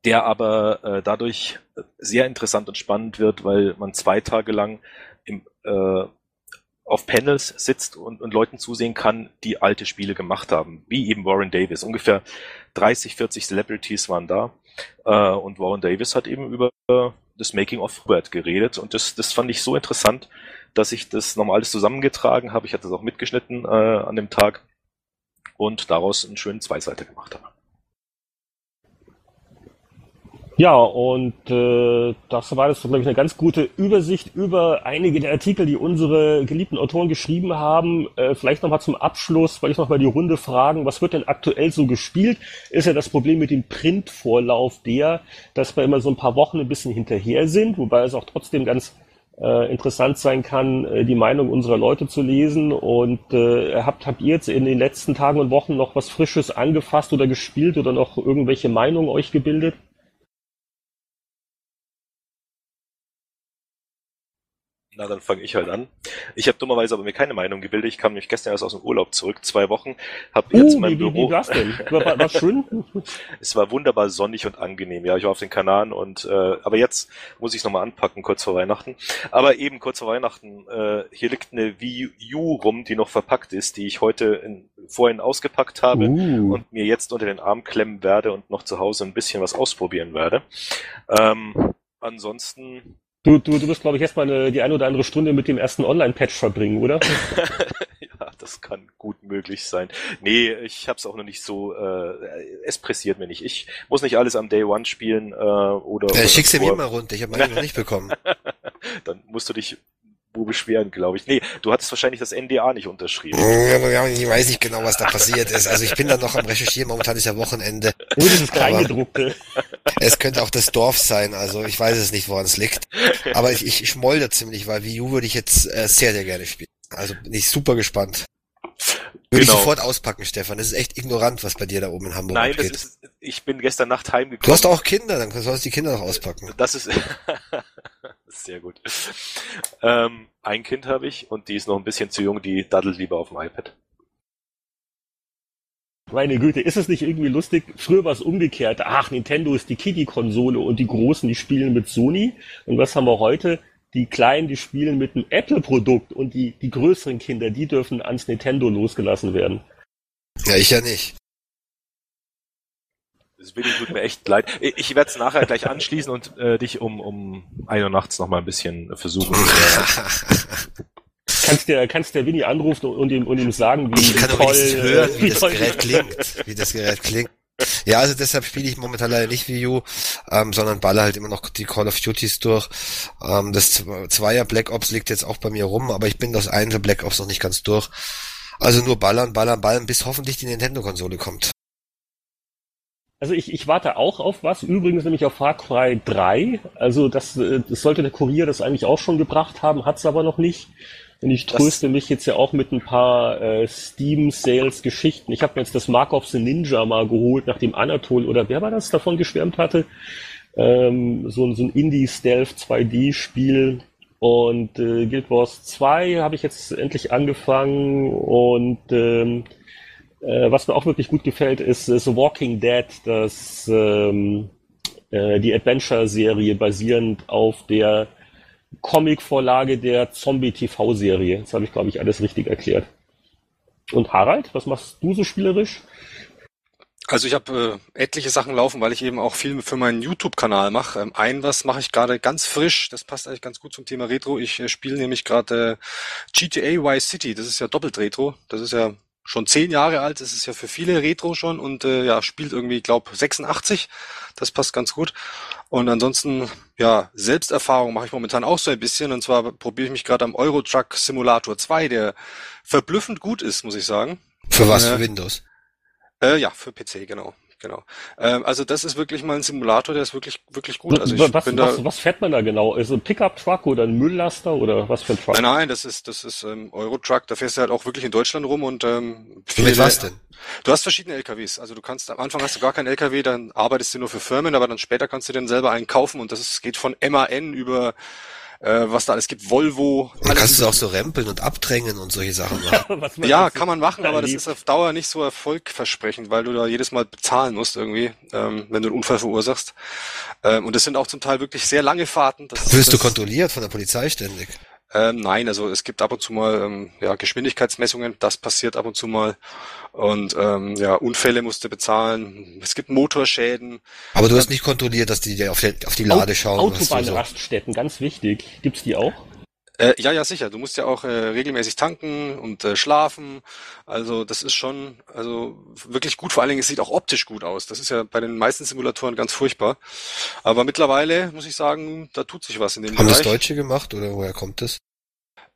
der aber äh, dadurch sehr interessant und spannend wird, weil man zwei Tage lang im, äh, auf Panels sitzt und, und Leuten zusehen kann, die alte Spiele gemacht haben, wie eben Warren Davis. Ungefähr 30, 40 Celebrities waren da äh, und Warren Davis hat eben über das Making of Robert geredet und das, das fand ich so interessant, dass ich das nochmal alles zusammengetragen habe. Ich hatte das auch mitgeschnitten äh, an dem Tag und daraus einen schönen Zweiseiter gemacht habe. Ja, und äh, das war jetzt, glaube ich, eine ganz gute Übersicht über einige der Artikel, die unsere geliebten Autoren geschrieben haben. Äh, vielleicht nochmal zum Abschluss, weil ich nochmal die Runde fragen, was wird denn aktuell so gespielt? Ist ja das Problem mit dem Printvorlauf der, dass wir immer so ein paar Wochen ein bisschen hinterher sind, wobei es auch trotzdem ganz äh, interessant sein kann, äh, die Meinung unserer Leute zu lesen. Und äh, habt, habt ihr jetzt in den letzten Tagen und Wochen noch was Frisches angefasst oder gespielt oder noch irgendwelche Meinungen euch gebildet? Na, dann fange ich halt an. Ich habe dummerweise aber mir keine Meinung gebildet. Ich kam nämlich gestern erst aus dem Urlaub zurück, zwei Wochen. Hab jetzt uh, mein wie, Büro. Wie war's denn? War, war schön? es war wunderbar sonnig und angenehm. Ja, ich war auf den Kanaren und äh, aber jetzt muss ich es nochmal anpacken, kurz vor Weihnachten. Aber eben kurz vor Weihnachten, äh, hier liegt eine Wii U rum, die noch verpackt ist, die ich heute in, vorhin ausgepackt habe uh. und mir jetzt unter den Arm klemmen werde und noch zu Hause ein bisschen was ausprobieren werde. Ähm, ansonsten Du, du, du wirst, glaube ich, erstmal eine, die eine oder andere Stunde mit dem ersten Online-Patch verbringen, oder? ja, das kann gut möglich sein. Nee, ich habe es auch noch nicht so, äh, es pressiert mir nicht. Ich muss nicht alles am Day One spielen äh, oder... Ja, schick's dir mir mal runter, ich habe meine noch nicht bekommen. Dann musst du dich wo beschweren, glaube ich. Nee, du hattest wahrscheinlich das NDA nicht unterschrieben. Ja, ich weiß nicht genau, was da passiert ist. Also ich bin da noch am Recherchieren, momentan ist ja Wochenende. Oh, dieses Kleingedruckte. Es könnte auch das Dorf sein, also ich weiß es nicht, woran es liegt. Aber ich, ich schmolder ziemlich, weil Wii U würde ich jetzt äh, sehr, sehr gerne spielen. Also bin ich super gespannt. Würde genau. ich sofort auspacken, Stefan. Das ist echt ignorant, was bei dir da oben in Hamburg Nein, abgeht. ist, ich bin gestern Nacht heimgekommen. Du hast auch Kinder, dann sollst du die Kinder noch auspacken. Das ist sehr gut. Ähm, ein Kind habe ich und die ist noch ein bisschen zu jung, die daddelt lieber auf dem iPad. Meine Güte, ist es nicht irgendwie lustig? Früher war es umgekehrt. Ach, Nintendo ist die Kiddie-Konsole und die Großen, die spielen mit Sony. Und was haben wir heute? Die Kleinen, die spielen mit einem Apple-Produkt und die, die größeren Kinder, die dürfen ans Nintendo losgelassen werden. Ja, ich ja nicht. Das Willi tut mir echt leid. Ich werde es nachher gleich anschließen und äh, dich um, um ein Uhr nachts noch mal ein bisschen versuchen. kannst der, kannst der Winnie anrufen und ihm, und ihm sagen, wie, ich kann toll, hören, wie, wie das Gerät klingt, wie das Gerät klingt. Ja, also deshalb spiele ich momentan leider nicht Wii U, ähm, sondern baller halt immer noch die Call of Duties durch. Ähm, das Zweier Black Ops liegt jetzt auch bei mir rum, aber ich bin das Einzel Black Ops noch nicht ganz durch. Also nur ballern, ballern, ballern, bis hoffentlich die Nintendo-Konsole kommt. Also ich, ich warte auch auf was, übrigens nämlich auf Far Cry 3. Also das, äh, das sollte der Kurier das eigentlich auch schon gebracht haben, hat's aber noch nicht. Und ich tröste das mich jetzt ja auch mit ein paar äh, Steam-Sales-Geschichten. Ich habe mir jetzt das Mark of the Ninja mal geholt, nachdem Anatol oder wer war das davon geschwärmt hatte. Ähm, so, so ein Indie-Stealth 2D-Spiel. Und äh, Guild Wars 2 habe ich jetzt endlich angefangen und ähm, äh, was mir auch wirklich gut gefällt, ist, The Walking Dead, das ähm, äh, die Adventure-Serie basierend auf der Comic-Vorlage der Zombie-TV-Serie. Das habe ich, glaube ich, alles richtig erklärt. Und Harald, was machst du so spielerisch? Also ich habe äh, etliche Sachen laufen, weil ich eben auch viel für meinen YouTube-Kanal mache. Ähm, ein was mache ich gerade ganz frisch, das passt eigentlich ganz gut zum Thema Retro. Ich äh, spiele nämlich gerade äh, GTA Y City, das ist ja doppelt Retro. Das ist ja schon zehn Jahre alt, ist ja für viele Retro schon und äh, ja, spielt irgendwie, glaub 86. Das passt ganz gut. Und ansonsten, ja, Selbsterfahrung mache ich momentan auch so ein bisschen. Und zwar probiere ich mich gerade am Euro Truck Simulator 2, der verblüffend gut ist, muss ich sagen. Für was? Äh, für Windows? Äh, ja, für PC, genau. Genau. Ähm, also das ist wirklich mal ein Simulator, der ist wirklich wirklich gut. Also ich was, bin was, da, was fährt man da genau? Ist ein Pickup-Truck oder ein Mülllaster oder was für ein Truck? Nein, nein, das ist das ist ähm, Euro-Truck. Da fährst du halt auch wirklich in Deutschland rum und ähm, viele, Mit was denn? Du hast verschiedene LKWs. Also du kannst am Anfang hast du gar keinen LKW, dann arbeitest du nur für Firmen, aber dann später kannst du dann selber einen kaufen und das ist, geht von MAN über äh, was da alles gibt, Volvo. Dann kannst du auch so rempeln und abdrängen und solche Sachen machen. ja, kann man machen, aber das ist auf Dauer nicht so erfolgversprechend, weil du da jedes Mal bezahlen musst irgendwie, ähm, wenn du einen Unfall verursachst. Ähm, und das sind auch zum Teil wirklich sehr lange Fahrten. Das, Wirst das, du kontrolliert von der Polizei ständig? Ähm, nein, also es gibt ab und zu mal ähm, ja, Geschwindigkeitsmessungen, das passiert ab und zu mal. Und ähm, ja, Unfälle musst du bezahlen. Es gibt Motorschäden. Aber du hast nicht kontrolliert, dass die auf, die, auf die Lade schauen. Autobahnraststätten, so. ganz wichtig. Gibt's die auch? Äh, ja, ja, sicher. Du musst ja auch äh, regelmäßig tanken und äh, schlafen. Also das ist schon, also wirklich gut. Vor allen Dingen, es sieht auch optisch gut aus. Das ist ja bei den meisten Simulatoren ganz furchtbar. Aber mittlerweile muss ich sagen, da tut sich was in dem Haben Bereich. Haben das Deutsche gemacht oder woher kommt das?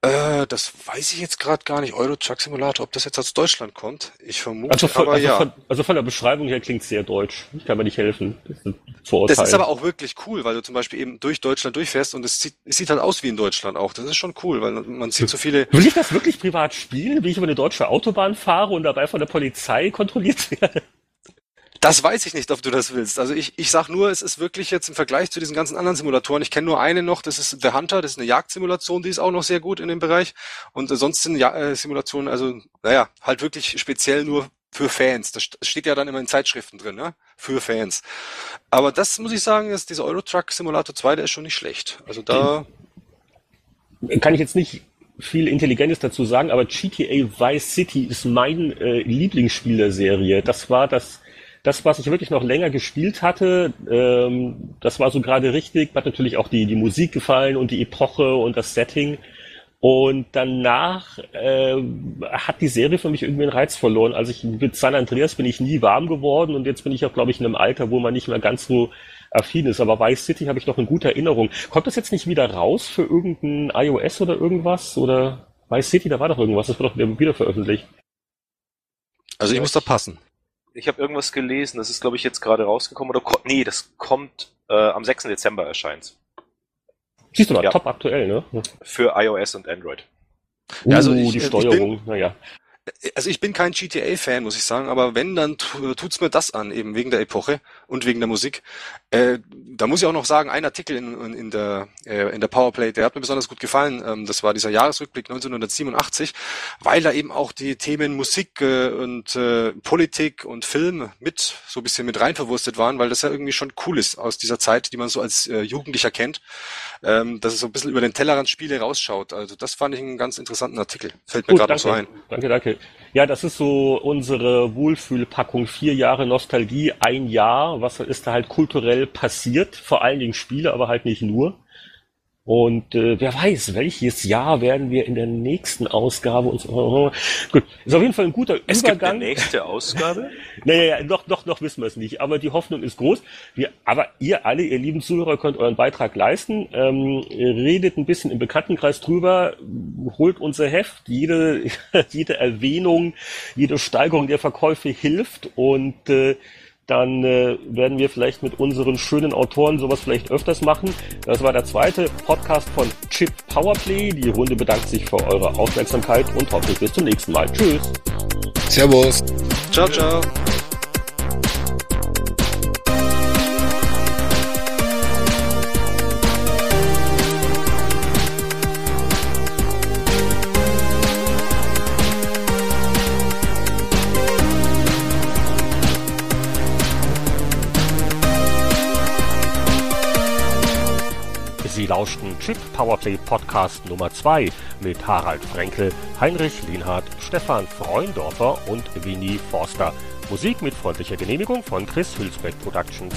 Äh, das weiß ich jetzt gerade gar nicht. Euro Truck Simulator, ob das jetzt aus Deutschland kommt. Ich vermute, also von, aber also ja. Von, also von der Beschreibung her klingt sehr deutsch. Ich kann mir nicht helfen. Das, das ist aber auch wirklich cool, weil du zum Beispiel eben durch Deutschland durchfährst und es sieht, es sieht halt aus wie in Deutschland auch. Das ist schon cool, weil man sieht so viele. Will ich das wirklich privat spielen? Wie ich über eine deutsche Autobahn fahre und dabei von der Polizei kontrolliert werde? Das weiß ich nicht, ob du das willst. Also ich, ich sag nur, es ist wirklich jetzt im Vergleich zu diesen ganzen anderen Simulatoren. Ich kenne nur eine noch, das ist The Hunter, das ist eine Jagdsimulation, die ist auch noch sehr gut in dem Bereich. Und sonst sind ja, äh, Simulationen, also naja, halt wirklich speziell nur für Fans. Das steht ja dann immer in Zeitschriften drin, ne? Für Fans. Aber das muss ich sagen, ist dieser Euro Truck Simulator 2, der ist schon nicht schlecht. Also da. Kann ich jetzt nicht viel Intelligentes dazu sagen, aber GTA Vice City ist mein äh, Lieblingsspiel der Serie. Das war das das, was ich wirklich noch länger gespielt hatte, ähm, das war so gerade richtig, hat natürlich auch die, die Musik gefallen und die Epoche und das Setting. Und danach äh, hat die Serie für mich irgendwie einen Reiz verloren. Also ich mit San Andreas bin ich nie warm geworden und jetzt bin ich auch, glaube ich, in einem Alter, wo man nicht mehr ganz so affin ist. Aber Vice City habe ich noch in guter Erinnerung. Kommt das jetzt nicht wieder raus für irgendein iOS oder irgendwas? Oder Vice City, da war doch irgendwas, das wird doch wieder veröffentlicht. Also ich muss da passen ich habe irgendwas gelesen, das ist glaube ich jetzt gerade rausgekommen oder nee, das kommt äh, am 6. Dezember erscheint. Siehst du mal, ja. top aktuell, ne? Für iOS und Android. Uh, ja, also ich, die Steuerung, naja also ich bin kein GTA-Fan, muss ich sagen, aber wenn, dann tut's mir das an, eben wegen der Epoche und wegen der Musik. Äh, da muss ich auch noch sagen, ein Artikel in, in, der, äh, in der Powerplay, der hat mir besonders gut gefallen. Ähm, das war dieser Jahresrückblick 1987, weil da eben auch die Themen Musik äh, und äh, Politik und Film mit so ein bisschen mit rein verwurstet waren, weil das ja irgendwie schon cool ist aus dieser Zeit, die man so als äh, Jugendlicher kennt, ähm, dass es so ein bisschen über den Tellerrand Spiele rausschaut. Also das fand ich einen ganz interessanten Artikel. Fällt mir gerade noch so ein. Danke, danke. Ja, das ist so unsere Wohlfühlpackung. Vier Jahre Nostalgie, ein Jahr. Was ist da halt kulturell passiert? Vor allen Dingen Spiele, aber halt nicht nur. Und äh, wer weiß, welches Jahr werden wir in der nächsten Ausgabe uns. Oh, gut, ist auf jeden Fall ein guter es Übergang. Gibt eine nächste Ausgabe? naja, noch, noch, noch wissen wir es nicht. Aber die Hoffnung ist groß. Wir, aber ihr alle, ihr lieben Zuhörer, könnt euren Beitrag leisten. Ähm, redet ein bisschen im Bekanntenkreis drüber, holt unser Heft. Jede, jede Erwähnung, jede Steigerung der Verkäufe hilft und äh, dann äh, werden wir vielleicht mit unseren schönen Autoren sowas vielleicht öfters machen. Das war der zweite Podcast von Chip Powerplay. Die Runde bedankt sich für eure Aufmerksamkeit und hoffentlich bis zum nächsten Mal. Tschüss. Servus. Ciao, ciao. Lauschten Chip Powerplay Podcast Nummer 2 mit Harald Frenkel, Heinrich Lienhardt, Stefan Freundorfer und Winnie Forster. Musik mit freundlicher Genehmigung von Chris Hülsbeck Productions.